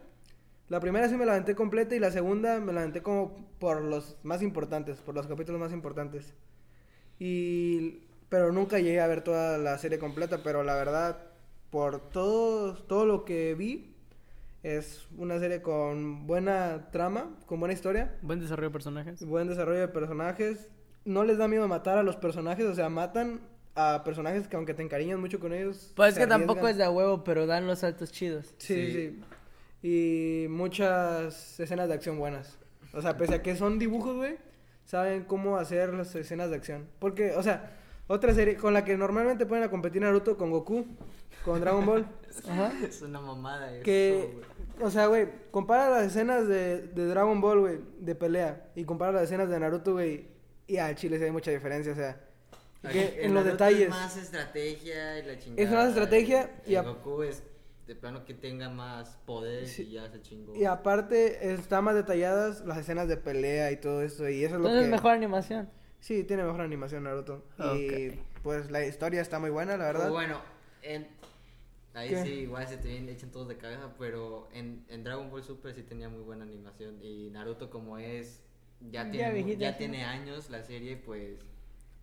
La primera sí me la aventé completa y la segunda me la aventé como por los más importantes, por los capítulos más importantes. Y pero nunca llegué a ver toda la serie completa, pero la verdad por todo todo lo que vi es una serie con buena trama, con buena historia, buen desarrollo de personajes. buen desarrollo de personajes. No les da miedo matar a los personajes, o sea, matan a personajes que aunque te encariñas mucho con ellos. Pues es que tampoco es de a huevo, pero dan los saltos chidos. Sí, sí, Sí. Y muchas escenas de acción buenas. O sea, pese a que son dibujos, güey, saben cómo hacer las escenas de acción. Porque, o sea, otra serie con la que normalmente ponen a competir Naruto con Goku, con Dragon Ball. *laughs* Ajá. Es una mamada eso, que, güey. o sea, güey, compara las escenas de, de Dragon Ball, güey, de pelea, y compara las escenas de Naruto, güey, y a Chile sí hay mucha diferencia, o sea, que en en los detalles. Es más estrategia y la chingada. Es más estrategia y y a- Goku es de plano que tenga más poder Sí. y ya se chingó. Y aparte, están más detalladas las escenas de pelea y todo esto, y eso es lo Entonces que... mejor animación. Sí, tiene mejor animación Naruto. Y Ok. pues la historia está muy buena, la verdad. Bueno, en... ahí ¿Qué? sí, igual se te vienen, echan todos de cabeza, pero en, en Dragon Ball Super sí tenía muy buena animación. Y Naruto, como es. Ya Ya tiene, viejita, ya tiene años la serie, pues.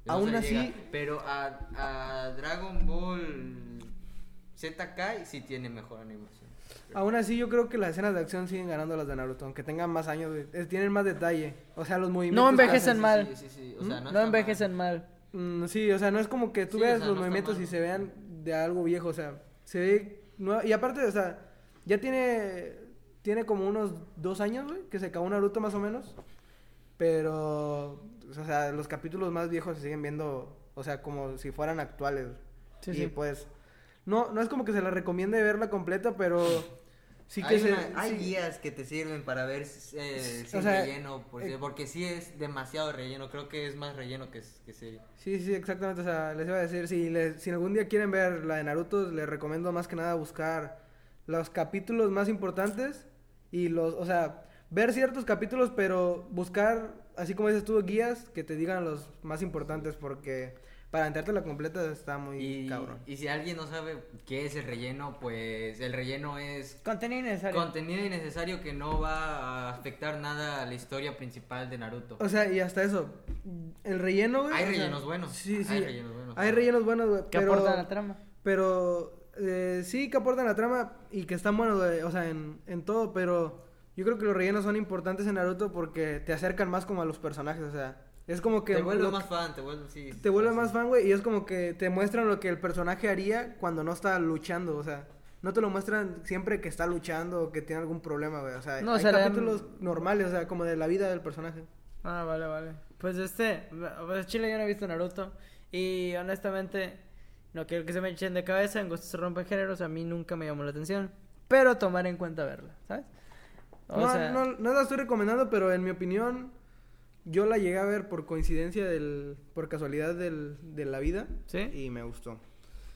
Aún así- llega. Pero a, a Dragon Ball Z Kai sí tiene mejor animación. Aún así, yo creo que las escenas de acción siguen ganando las de Naruto, aunque tengan más años, tienen más detalle. O sea, los movimientos. No que envejecen mal. Sí, sí, sí. O sea, No, no, envejecen mal. Mm, sí, o sea, no es como que tú Sí, o veas sea, los no movimientos y se vean de algo viejo, o sea, se ve. Y aparte, o sea, ya tiene. Tiene como unos dos años, güey, que se acabó Naruto más o menos. Pero. O sea, los capítulos más viejos se siguen viendo, o sea, como si fueran actuales. Sí, y sí. pues. No, no es como que se la recomiende verla completa, pero. Sí que hay, se. una- hay sí- guías que te sirven para ver eh, sea, relleno, por- eh, porque sí es demasiado relleno, creo que es más relleno que, que serie. Sí, sí, exactamente. O sea, les iba a decir, si, les- si algún día quieren ver la de Naruto, les recomiendo más que nada buscar los capítulos más importantes y los, o sea, ver ciertos capítulos, pero buscar, así como dices tú, guías que te digan los más importantes, porque para la completa está muy Y, cabrón. y si alguien no sabe qué es el relleno, pues el relleno es Contenido innecesario. contenido innecesario que no va a afectar nada a la historia principal de Naruto. O sea, y hasta eso, el relleno, güey. Hay sea, rellenos buenos, Sí, sí. hay rellenos buenos. Hay rellenos buenos, güey. que pero- aportan la trama. Pero eh, sí que aportan la trama y que están buenos, güey, o sea, en, en todo, pero yo creo que los rellenos son importantes en Naruto porque te acercan más como a los personajes, o sea, es como que... te vuelves lo más que- fan, te vuelves, sí, Te vuelves sí. más fan, güey, y es como que te muestran lo que el personaje haría cuando no está luchando, o sea, no te lo muestran siempre que está luchando o que tiene algún problema, güey, o sea, No, hay o sea, capítulos normales, o sea, como de la vida del personaje. Ah, vale, vale. Pues este, pues Chile yo no he visto Naruto y honestamente no quiero que se me echen de cabeza, en gustos se rompen géneros, a mí nunca me llamó la atención, pero tomar en cuenta verla, ¿sabes? O no, sea, no, no la estoy recomendando, pero en mi opinión, yo la llegué a ver por coincidencia, del, por casualidad del, de la vida. ¿Sí? Y me gustó.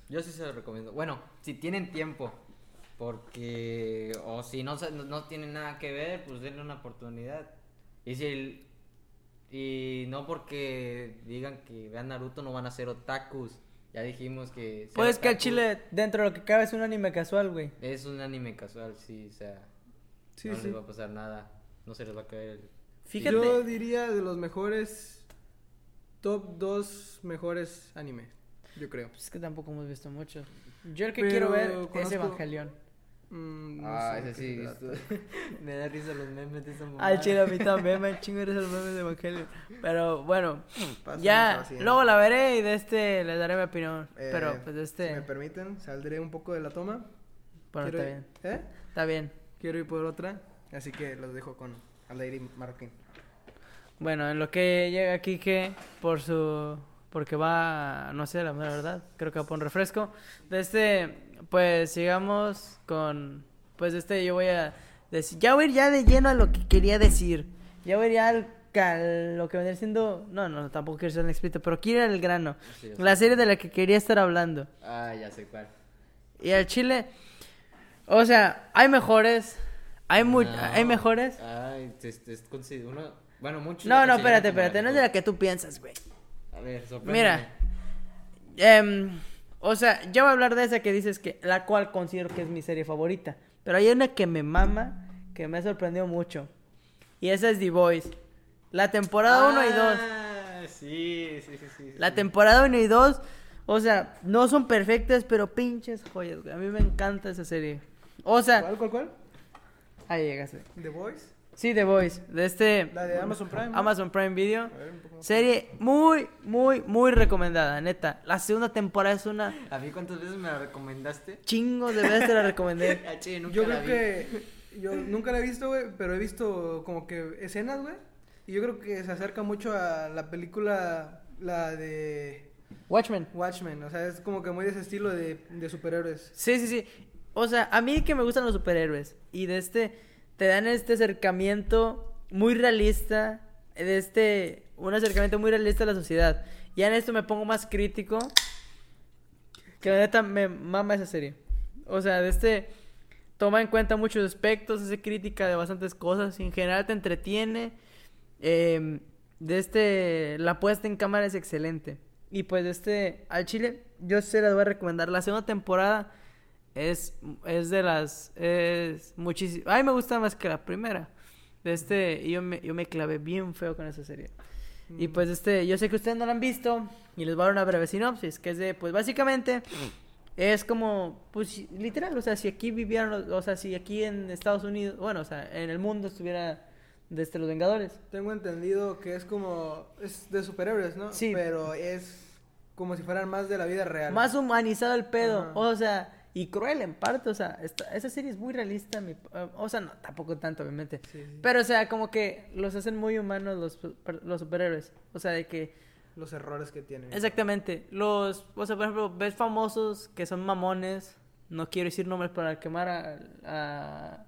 Yo sí se lo recomiendo. Bueno, si tienen tiempo, porque. O si no, no, no tienen nada que ver, pues denle una oportunidad. Y si. el- y no porque digan que vean Naruto, no van a ser otakus. Ya dijimos que. Pues que otaku Chile, dentro de lo que cabe, es un anime casual, güey. Es un anime casual, sí, o sea. Sí, no sí. les va a pasar nada. No se les va a caer el. Fíjate. Yo diría de los mejores, top dos mejores animes, yo creo. Pues es que tampoco hemos visto mucho. Yo el que Pero quiero ver es Evangelion. Mm, no Ah, sé ese sí, *laughs* me da risa los memes de esa mamá. Ay, chile, a mí también me chingo eres el meme de Evangelion. Pero bueno, ya, luego la veré y de este les daré mi opinión. Eh, Pero pues de Si me este, permiten, saldré un poco de la toma. bueno, Quiero está ir- bien. ¿Eh? Está bien. Quiero ir por otra, así que los dejo con Aldair y Marroquín. Bueno, en lo que llega Kike por su. Porque va, no sé, la verdad, creo que va por un refresco. De este, pues sigamos con. Pues de este, yo voy a decir. Ya voy a ir ya de lleno a lo que quería decir. Ya voy a ir ya al. cal- lo que vendría siendo. No, no, tampoco quiero ser un explícito, pero quiero ir al grano. Sí. La serie de la que quería estar hablando. Ah, ya sé cuál. Y al Chile, o sea, hay mejores, Hay, No. hay mejores. Ay, es, es uno, bueno, muchos. No, no, espérate, espérate. No es de la que tú piensas, güey. A ver, sorpréndeme. Mira. em, o sea, yo voy a hablar de esa que dices que la cual considero que es mi serie favorita. Pero hay una que me mama, que me ha sorprendido mucho. Y esa es The Voice. La temporada 1 y 2. Ah, sí, sí, sí, sí. La sí. temporada 1 y 2, o sea, no son perfectas, pero pinches joyas, güey. A mí me encanta esa serie. O sea, ¿Cuál, cuál, cuál? Ahí llegaste. ¿The Voice? Sí, The Voice, de este La de Amazon Prime. ¿no? Amazon Prime Video. A ver, un poco más. Serie muy, muy, muy recomendada, neta. La segunda temporada es una ¿A mí cuántas veces me la recomendaste? chingo de veces te la recomendé. *laughs* Ah, che, nunca Yo la creo vi. que. Yo nunca la he visto, güey, pero he visto como que escenas, güey. Y yo creo que se acerca mucho a la película, la de Watchmen. Watchmen. O sea, es como que muy de ese estilo de, de superhéroes. Sí, sí, sí. O sea, a mí que me gustan los superhéroes y de este te dan este acercamiento muy realista, de este un acercamiento muy realista a la sociedad. Ya en esto me pongo más crítico. Que la neta me mama esa serie. O sea, de este toma en cuenta muchos aspectos, hace crítica de bastantes cosas, en general te entretiene. eh, de este la puesta en cámara es excelente. Y pues de este al Chile yo se las voy a recomendar. La segunda temporada es es de las es muchísimo. A mí me gusta más que la primera. De este yo me yo me clavé bien feo con esa serie. Y pues este, yo sé que ustedes no la han visto y les voy a dar una breve sinopsis, que es de, pues básicamente es como, pues literal, o sea, si aquí vivieran, o sea, si aquí en Estados Unidos, bueno, o sea, en el mundo estuviera desde los Vengadores. Tengo entendido que es como. Es de superhéroes, ¿no? Sí. Pero es como si fueran más de la vida real. Más humanizado el pedo, Ajá. o sea, y cruel en parte, o sea, esta- esa serie es muy realista, mi- eh, o sea, no, tampoco tanto, obviamente. Sí, sí. Pero, o sea, como que los hacen muy humanos los, los superhéroes, o sea, de que... Los errores que tienen. Exactamente. Los, o sea, por ejemplo, ves famosos que son mamones. No quiero decir nombres para quemar a, a-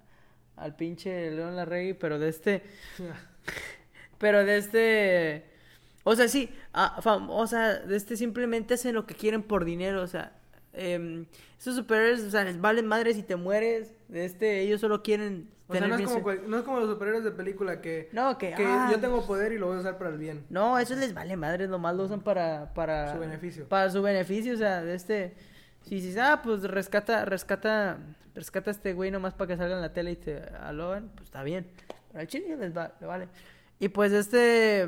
al pinche León Larregui, pero de este, *laughs* pero de este, o sea, sí, ah, fam- o sea, de este simplemente hacen lo que quieren por dinero, o sea, em, esos superhéroes, o sea, les valen madres si te mueres, este, ellos solo quieren O sea, tener no es, como cual- no es como los superhéroes de película que, No, que, que ah, yo tengo poder y lo voy a usar para el bien. No, eso les vale madre, nomás lo usan para, para... Su beneficio. Para su beneficio, o sea, de este... Si dices, ah, pues rescata, rescata, rescata a este güey nomás para que salga en la tele y te alogan, pues está bien. Pero al chile les va, le vale. Y pues este...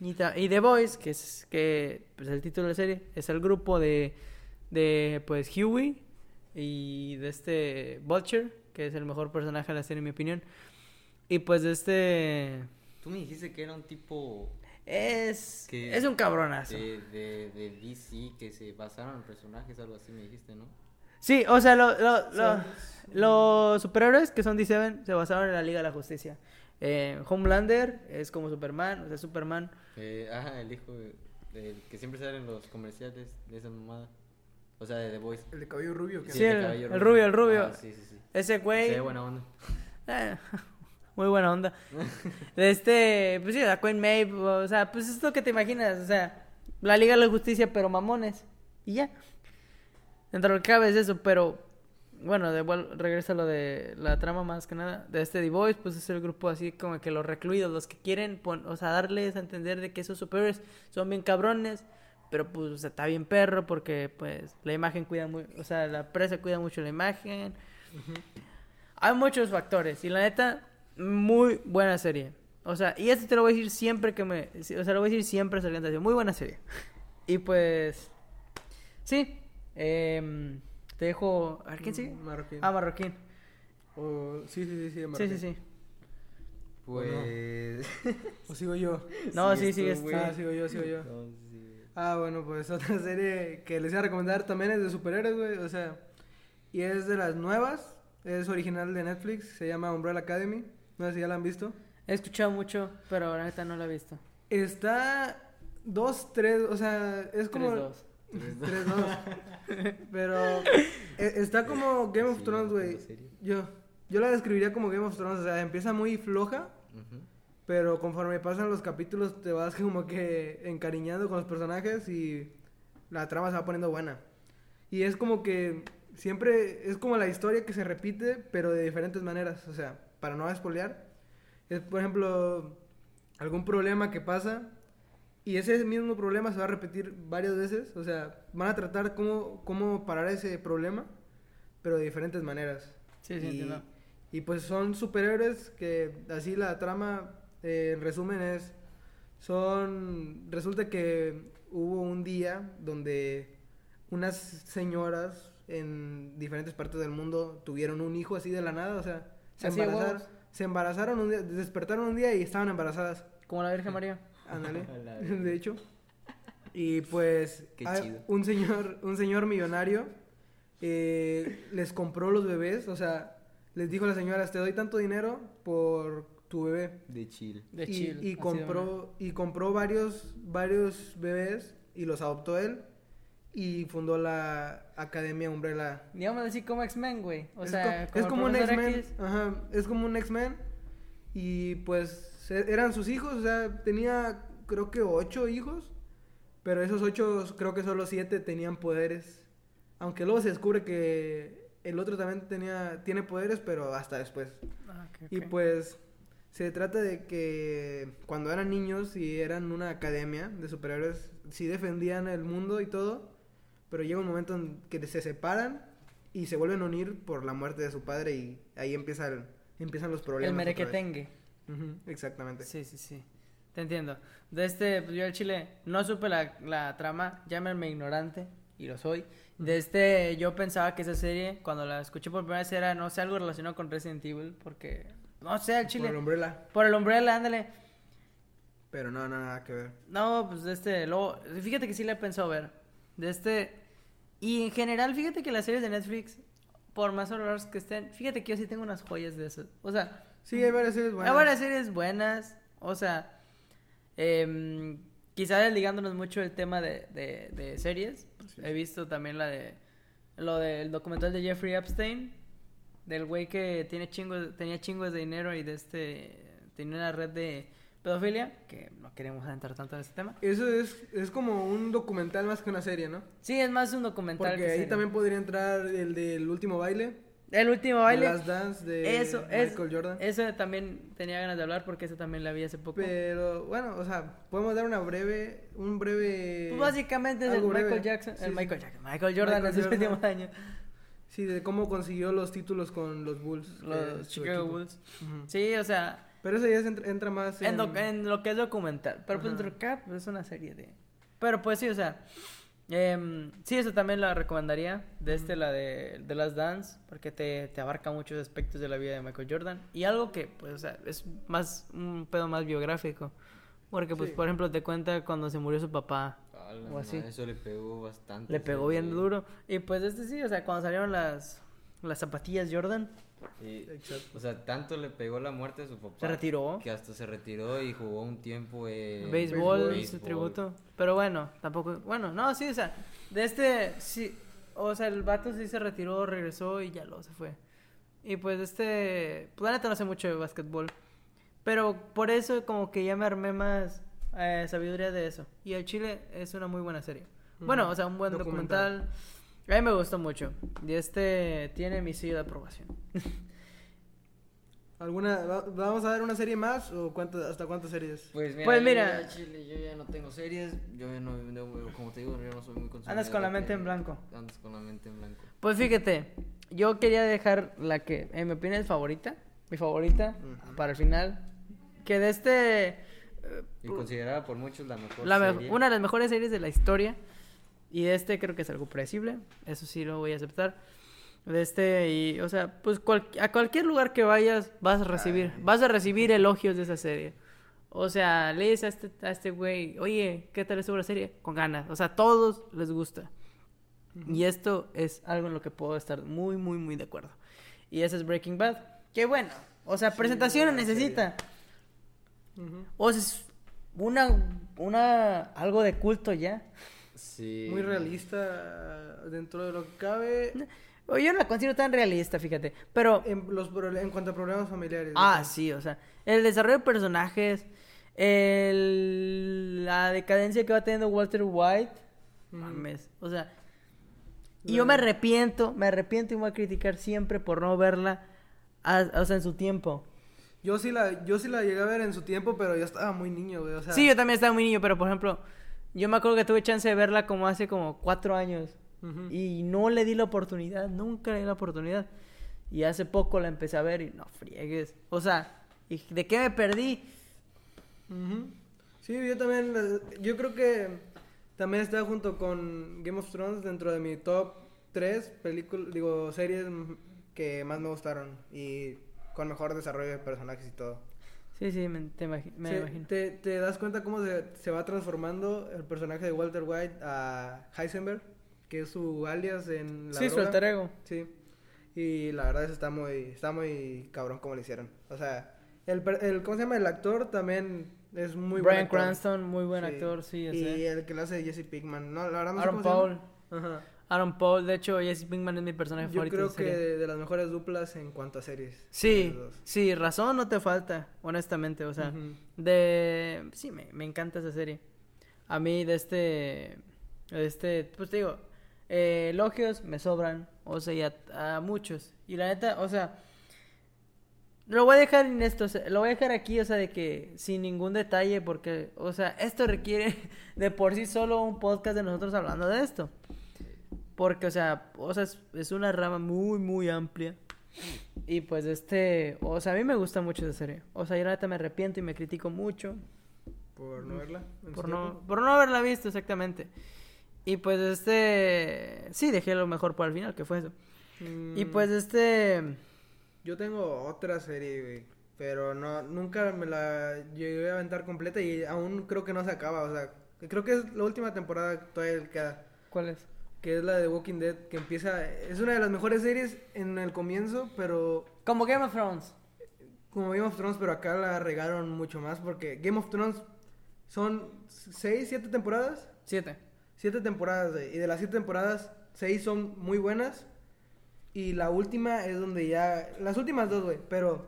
Y, ta- y The Voice, que es que, pues el título de la serie, es el grupo de, de pues Huey y de este Vulture, que es el mejor personaje de la serie en mi opinión. Y pues de este... Tú me dijiste que era un tipo Es, Que- es un cabronazo. de, de, de DC que se basaron en personajes, algo así me dijiste, ¿no? Sí, o sea, lo- lo- lo- los superhéroes que son D7 se basaron en la Liga de la Justicia. Eh, Homelander es como Superman, o sea, Superman. Eh, ajá, el hijo de- del que siempre sale en los comerciales de esa mamada. O sea, de The Voice. El de cabello rubio. que- Sí, de el- cabello el rubio, el rubio. Ah, sí, sí, sí. Ese güey. Se ve buena onda. eh, *laughs* muy buena onda. *laughs* De este, pues sí, la Queen Maeve, o sea, pues es lo que te imaginas, o sea, la Liga de la Justicia, pero mamones. Y ya. Dentro de lo que cabe es eso, pero bueno, de vuel- regresa a lo de la trama más que nada de este The Voice, pues es el grupo así como que los recluidos, los que quieren, pon- o sea, darles a entender de que esos superiores son bien cabrones, pero pues o sea, está bien perro porque pues la imagen cuida muy, o sea, la presa cuida mucho la imagen. Hay muchos factores y la neta muy buena serie. O sea, y esto te lo voy a decir siempre que me, o sea, lo voy a decir siempre saliendo así, muy buena serie. *laughs* Y pues sí, em, te dejo, a ver quién sigue. Marroquín. Ah, Marroquín. O- sí, sí, sí, sí, Sí, Marroquín. sí, sí. Pues. *laughs* O sigo yo. No, sí, tú, sigues. Ah, sigo yo, sigo yo. No, sí. Ah, bueno, pues *laughs* otra serie que les iba a recomendar también es de superhéroes, güey. O sea, y es de las nuevas. Es original de Netflix. Se llama Umbrella Academy. No sé si ya la han visto. He escuchado mucho, pero la neta no la he visto. Está dos, tres, o sea, es como... 3-2. Tres, dos. *laughs* Pero e- está como Game of Sí, Thrones, güey. Yo, yo la describiría como Game of Thrones. O sea, empieza muy floja. Pero conforme pasan los capítulos te vas *laughs* como que encariñando con los personajes y la trama se va poniendo buena. Y es como que siempre es como la historia que se repite, pero de diferentes maneras. O sea, para no espolear, es por ejemplo algún problema que pasa y ese mismo problema se va a repetir varias veces, o sea, van a tratar cómo, cómo parar ese problema, pero de diferentes maneras. Sí, sí, y, entiendo. y pues son superhéroes que así la trama, eh, en resumen, es, son, resulta que hubo un día donde unas señoras en diferentes partes del mundo tuvieron un hijo así de la nada, o sea, se Así embarazaron, se embarazaron un día, despertaron un día y estaban embarazadas. Como la Virgen María. Ándale, *laughs* *laughs* de hecho. Y pues Qué hay chido. un señor, un señor millonario eh, les compró los bebés, o sea, les dijo a las señoras, te doy tanto dinero por tu bebé. De chill. De y, chill. y compró y compró varios varios bebés y los adoptó él y fundó la Academia Umbrella. Digamos así como X-Men, güey. O es, sea, co- es el como un X-Men, ajá, es como un X-Men y pues e- eran sus hijos, o sea, tenía creo que ocho hijos, pero esos ocho creo que solo siete tenían poderes, aunque luego se descubre que el otro también tenía tiene poderes, pero hasta después. Ah, ok, Y pues se trata de que cuando eran niños y eran una academia de superhéroes, sí defendían el mundo y todo, pero llega un momento en que se separan y se vuelven a unir por la muerte de su padre y ahí empieza el- empiezan los problemas. El merequetengue. Ujú, exactamente. Sí, sí, sí. Te entiendo. De este, pues yo al chile no supe la, la trama, llámenme ignorante, y lo soy. De este, yo pensaba que esa serie, cuando la escuché por primera vez, era, no sé, algo relacionado con Resident Evil, porque, no sé, al chile. Por el Umbrella, Por el Umbrella, ándale. pero no, no, nada que ver. No, pues de este, luego, fíjate que sí le he pensado ver. De este, y en general, fíjate que las series de Netflix, por más horrores que estén, fíjate que yo sí tengo unas joyas de esas. O sea, Sí, hay varias series buenas. hay varias series buenas, o sea, em, quizás ligándonos mucho el tema de, de, de series. He visto también la de, lo del documental de Jeffrey Epstein, del güey que tiene chingos, tenía chingos de dinero y de este, tenía una red de pedofilia, que no queremos entrar tanto en ese tema. Eso es, es como un documental más que una serie, ¿no? Sí, es más un documental. Porque que ahí serie. también podría entrar el del último baile. El último baile. Last Dance de Eso, Michael Jordan. Eso también tenía ganas de hablar porque eso también la vi hace poco. Pero bueno, o sea, podemos dar una breve, un breve. Pues básicamente es el Michael. Jackson, Sí, el. Michael Jackson, Michael Jordan Michael en sus últimos años, Sí, de cómo consiguió los títulos con los Bulls. es los Chicago. Bulls. Ujú. Sí, o sea, Pero eso ya se entra, más en. en, lo, en lo que es documental, pero pues acá, pues, es una serie de... Pero pues sí, o sea, em, sí, eso también la recomendaría, de este, la de, de Las Dance, porque te, te abarca muchos aspectos de la vida de Michael Jordan, y algo que, pues, o sea, es más, un pedo más biográfico, porque, pues, Sí. por ejemplo, te cuenta cuando se murió su papá, A O así. Eso le pegó bastante. Le pegó bien güey. duro. Y pues este sí, o sea, cuando salieron las, las zapatillas Jordan, Y, Exacto. o sea, tanto le pegó la muerte de su papá. se retiró. Que hasta se retiró y jugó un tiempo en béisbol, béisbol. su tributo. Pero bueno, tampoco. Bueno, no, sí, o sea, de este, sí. O sea, el vato sí se retiró, regresó y ya lo se fue. Y pues este. Pues la neta no sé mucho de básquetbol. Pero por eso, como que ya me armé más eh, sabiduría de eso. Y el Chile es una muy buena serie. Bueno, Ujú. o sea, un buen Documental. documental. A mí me gustó mucho. Y este tiene mi sello de aprobación. *laughs* ¿Alguna, va- ¿Vamos a ver una serie más o cuántas, hasta cuántas series? Pues mira, Pues yo mira. ya, Chile, yo ya no tengo series, yo ya no, no- como te digo, yo no soy muy consumidor Andas con la mente que- en blanco. Andas con la mente en blanco. Pues fíjate, yo quería dejar la que, en mi opinión, es favorita. Mi favorita, Ujú. para el final. Que de este. Y considerada por muchos la mejor la serie. una de las mejores series de la historia. Y de este creo que es algo predecible. Eso sí lo voy a aceptar. De este, y, o sea, pues cual- a cualquier lugar que vayas vas a recibir, Ay. vas a recibir elogios de esa serie. O sea, le dices a este, a este güey, oye, ¿qué tal estuvo la serie? Con ganas. O sea, a todos les gusta. Y esto es algo en lo que puedo estar muy, muy, muy de acuerdo. Y ese es Breaking Bad. Qué bueno. O sea, presentación buena O sea, es una, una, algo de culto ya. Sí. Muy realista dentro de lo que cabe. Yo no la considero tan realista, fíjate. Pero, En, los, en cuanto a problemas familiares. ah, ¿no? sí, o sea, el desarrollo de personajes, el, la decadencia que va teniendo Walter White, mames, o sea, y yo me arrepiento, me arrepiento y me voy a criticar siempre por no verla, a- o sea, en su tiempo. Yo sí la, yo sí la llegué a ver en su tiempo, pero yo estaba muy niño, güey. O sea, Sí, yo también estaba muy niño, pero por ejemplo, yo me acuerdo que tuve chance de verla como hace como cuatro años. Y no le di la oportunidad, nunca le di la oportunidad. Y hace poco la empecé a ver y no friegues. O sea, ¿y ¿de qué me perdí? Sí, yo también, la- yo creo que también está junto con Game of Thrones dentro de mi top 3 películas, digo, series que más me gustaron y con mejor desarrollo de personajes y todo. Sí, sí, me, te imagi- me Sí, imagino. Te, te das cuenta cómo se, se va transformando el personaje de Walter White a Heisenberg, que es su alias en la Sí, su droga? alter ego. Sí. Y la verdad eso está muy, está muy cabrón como lo hicieron. O sea, el, per- el ¿cómo se llama? El actor también es muy buen Brian actor. Cranston, muy buen Sí. actor, sí, Y sé. el que lo hace Jesse Pinkman. No, la verdad no sé Aaron Paul. llama. Ajá. Aaron Paul, de hecho, Jesse Pinkman es mi personaje Yo favorito. creo de que de, de las mejores duplas en cuanto a series. Sí, sí, razón no te falta, honestamente. O sea, de. Sí, me, me encanta esa serie. A mí, de este. de este, pues te digo, eh, elogios me sobran. O sea, y a, a muchos. Y la neta, o sea. Lo voy a dejar en esto, o sea, lo voy a dejar aquí, o sea, de que sin ningún detalle, porque, o sea, esto requiere *laughs* de por sí solo un podcast de nosotros hablando de esto. Porque, o sea, o sea, es, una rama muy, muy amplia. Y pues este, o sea, a mí me gusta mucho esa serie. O sea, yo la neta me arrepiento y me critico mucho Por no verla. por no, por no haberla visto exactamente. Y pues este, sí, dejé lo mejor para el final, que fue eso. Y Mm, pues este, Yo tengo otra serie, güey. Pero no, nunca me la llegué a aventar completa y aún creo que no se acaba. O sea, creo que es la última temporada que todavía queda. ¿cuál es? Que es la de Walking Dead, que empieza... Es una de las mejores series en el comienzo, pero Como Game of Thrones. como Game of Thrones, pero acá la regaron mucho más porque Game of Thrones son seis, siete temporadas. Siete. Siete temporadas, güey, y de las siete temporadas, seis son muy buenas. Y la última es donde ya. Las últimas dos, güey. Pero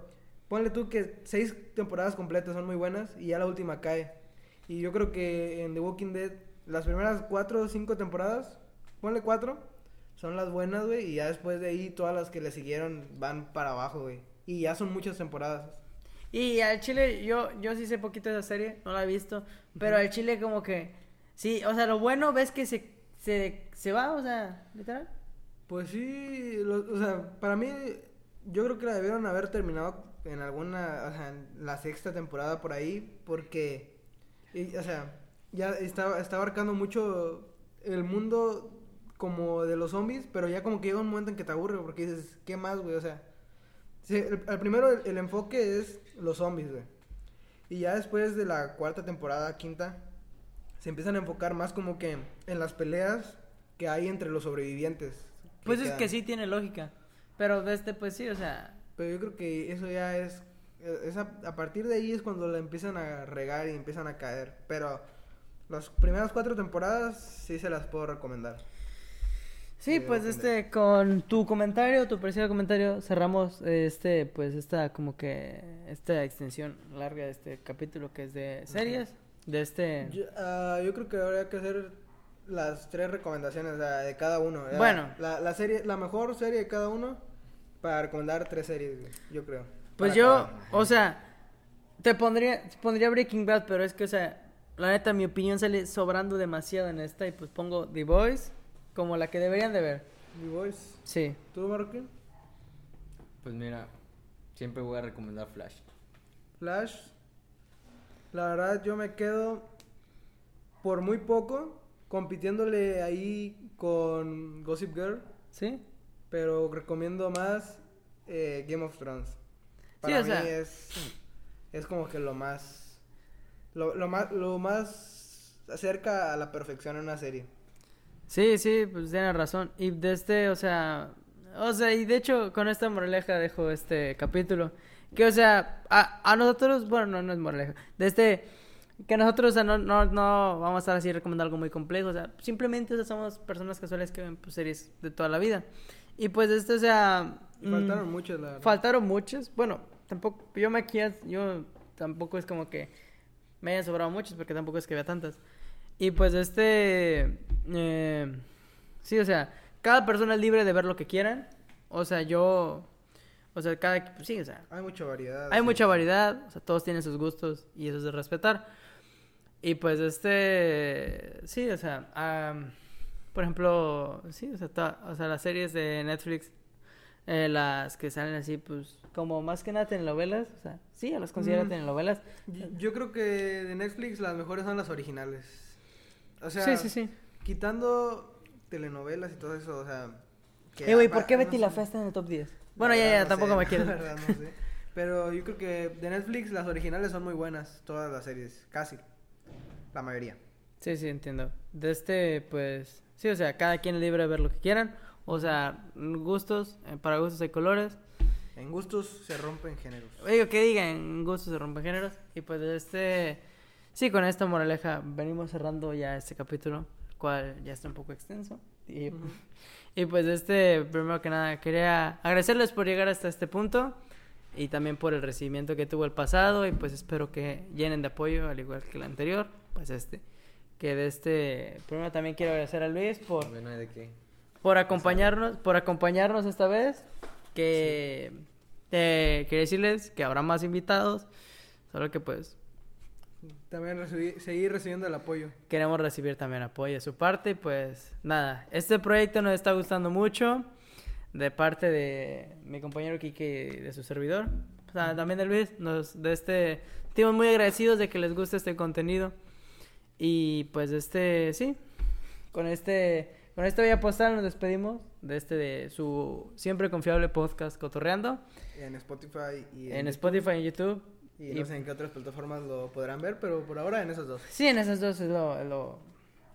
ponle tú que seis temporadas completas son muy buenas y ya la última cae. Y yo creo que en The Walking Dead, las primeras cuatro o cinco temporadas, ponle cuatro, son las buenas, güey. Y ya después de ahí, todas las que le siguieron van para abajo, güey. Y ya son muchas temporadas. Y al Chile, yo, yo sí sé poquito de esa serie, no la he visto. Pero al Chile como que, sí, o sea, lo bueno ves que se, se, se va, o sea, literal. Pues sí, lo- o sea, para mí, yo creo que la debieron haber terminado en alguna, o sea, en la sexta temporada por ahí, porque, y, o sea, ya está, está abarcando mucho el mundo como de los zombies, pero ya como que llega un momento en que te aburre, porque dices, ¿qué más, güey? O sea, sí, el, al primero el, el enfoque es los zombies, güey. Y ya después de la cuarta temporada, quinta, se empiezan a enfocar más como que en las peleas que hay entre los sobrevivientes. Pues es quedan. que sí tiene lógica. Pero este, pues sí, o sea, Pero yo creo que eso ya es, es a, a partir de ahí es cuando la empiezan a regar y empiezan a caer. Pero las primeras cuatro temporadas sí se las puedo recomendar. Sí, pues este, con tu comentario, tu preciado comentario, cerramos este, pues esta, como que, esta extensión larga de este capítulo que es de series, de este... Yo, ah, yo creo que habría que hacer las tres recomendaciones de cada uno. ¿verdad? Bueno. La, la serie, la mejor serie de cada uno para recomendar tres series, yo creo. Pues yo, o sea, te pondría, pondría Breaking Bad, pero es que, o sea, la neta, mi opinión sale sobrando demasiado en esta y pues pongo The Boys como la que deberían de ver. The Voice. Sí. ¿Tú, Marroquín? Pues mira, siempre voy a recomendar Flash. Flash. La verdad, yo me quedo por muy poco compitiéndole ahí con Gossip Girl, ¿Sí? pero recomiendo más eh, Game of Thrones. Para o mí sea- es, es como que lo más, lo, lo más, lo más acerca a la perfección en una serie. Sí, sí, pues tienes razón. Y de este, o sea, o sea, y de hecho con esta moraleja dejo este capítulo. Que, o sea, a, a nosotros, bueno, no, no es moraleja. De este, que nosotros, o sea, no, no, no vamos a estar así recomendando algo muy complejo. O sea, simplemente o sea, somos personas casuales que ven pues, series de toda la vida. Y pues de este, o sea... Y faltaron mm, muchos, la verdad. Faltaron muchos. Bueno, tampoco, yo me aquí, yo tampoco es como que me hayan sobrado muchos porque tampoco es que vea tantas. Y pues este, eh, sí, o sea, cada persona es libre de ver lo que quieran. O sea, yo, O sea, cada, pues, sí, o sea, Hay mucha variedad. hay sí. mucha variedad, o sea, todos tienen sus gustos y eso es de respetar. Y pues este, sí, o sea, am, por ejemplo, sí, o sea, ta- o sea, las series de Netflix, eh, las que salen así, pues, como más que nada telenovelas, o sea, sí, las considero Mm. telenovelas. Yo, yo creo que de Netflix las mejores son las originales. O sea, sí, sí, sí. quitando telenovelas y todo eso, o sea... que Eh, güey, ¿por qué no Betty la. Fea está en el top 10? La Bueno, ya, ya, no tampoco sé, me quiero. La verdad no sé. Pero yo creo que de Netflix las originales son muy buenas, todas las series, casi. La mayoría. Sí, sí, entiendo. De este, pues, sí, o sea, cada quien es libre de ver lo que quieran. O sea, gustos, eh, para gustos hay colores. En gustos se rompen géneros. Digo, que digan, gustos se rompen géneros. Y pues de este, sí, con esta moraleja venimos cerrando ya este capítulo, el cual ya está un poco extenso. Y, y pues este, primero que nada, quería agradecerles por llegar hasta este punto. Y también por el recibimiento que tuvo el pasado. Y pues espero que llenen de apoyo, al igual que el anterior. Pues este, que de este, primero también quiero agradecer a Luis por Bueno, ¿de qué? por acompañarnos, por acompañarnos esta vez. Que eh, quería decirles que habrá más invitados. Solo que pues También recibí- seguir recibiendo el apoyo. queremos recibir también apoyo de su parte. Pues nada, este proyecto nos está gustando mucho. De parte de mi compañero Kike de su servidor. O sea, también de Luis. Nos, de este, estamos muy agradecidos de que les guste este contenido. Y pues este, sí. Con este, con este Vía Postal nos despedimos. De este, de su siempre confiable podcast Cotorreando. En Spotify y En Spotify y en YouTube. Y no sé en qué otras plataformas lo podrán ver, pero por ahora en esas dos. Sí, en esas dos es lo, es lo,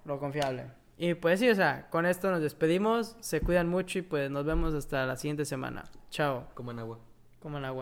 lo confiable. Y pues sí, o sea, con esto nos despedimos. Se cuidan mucho y pues nos vemos hasta la siguiente semana. Chao. Coman agua. Coman agua.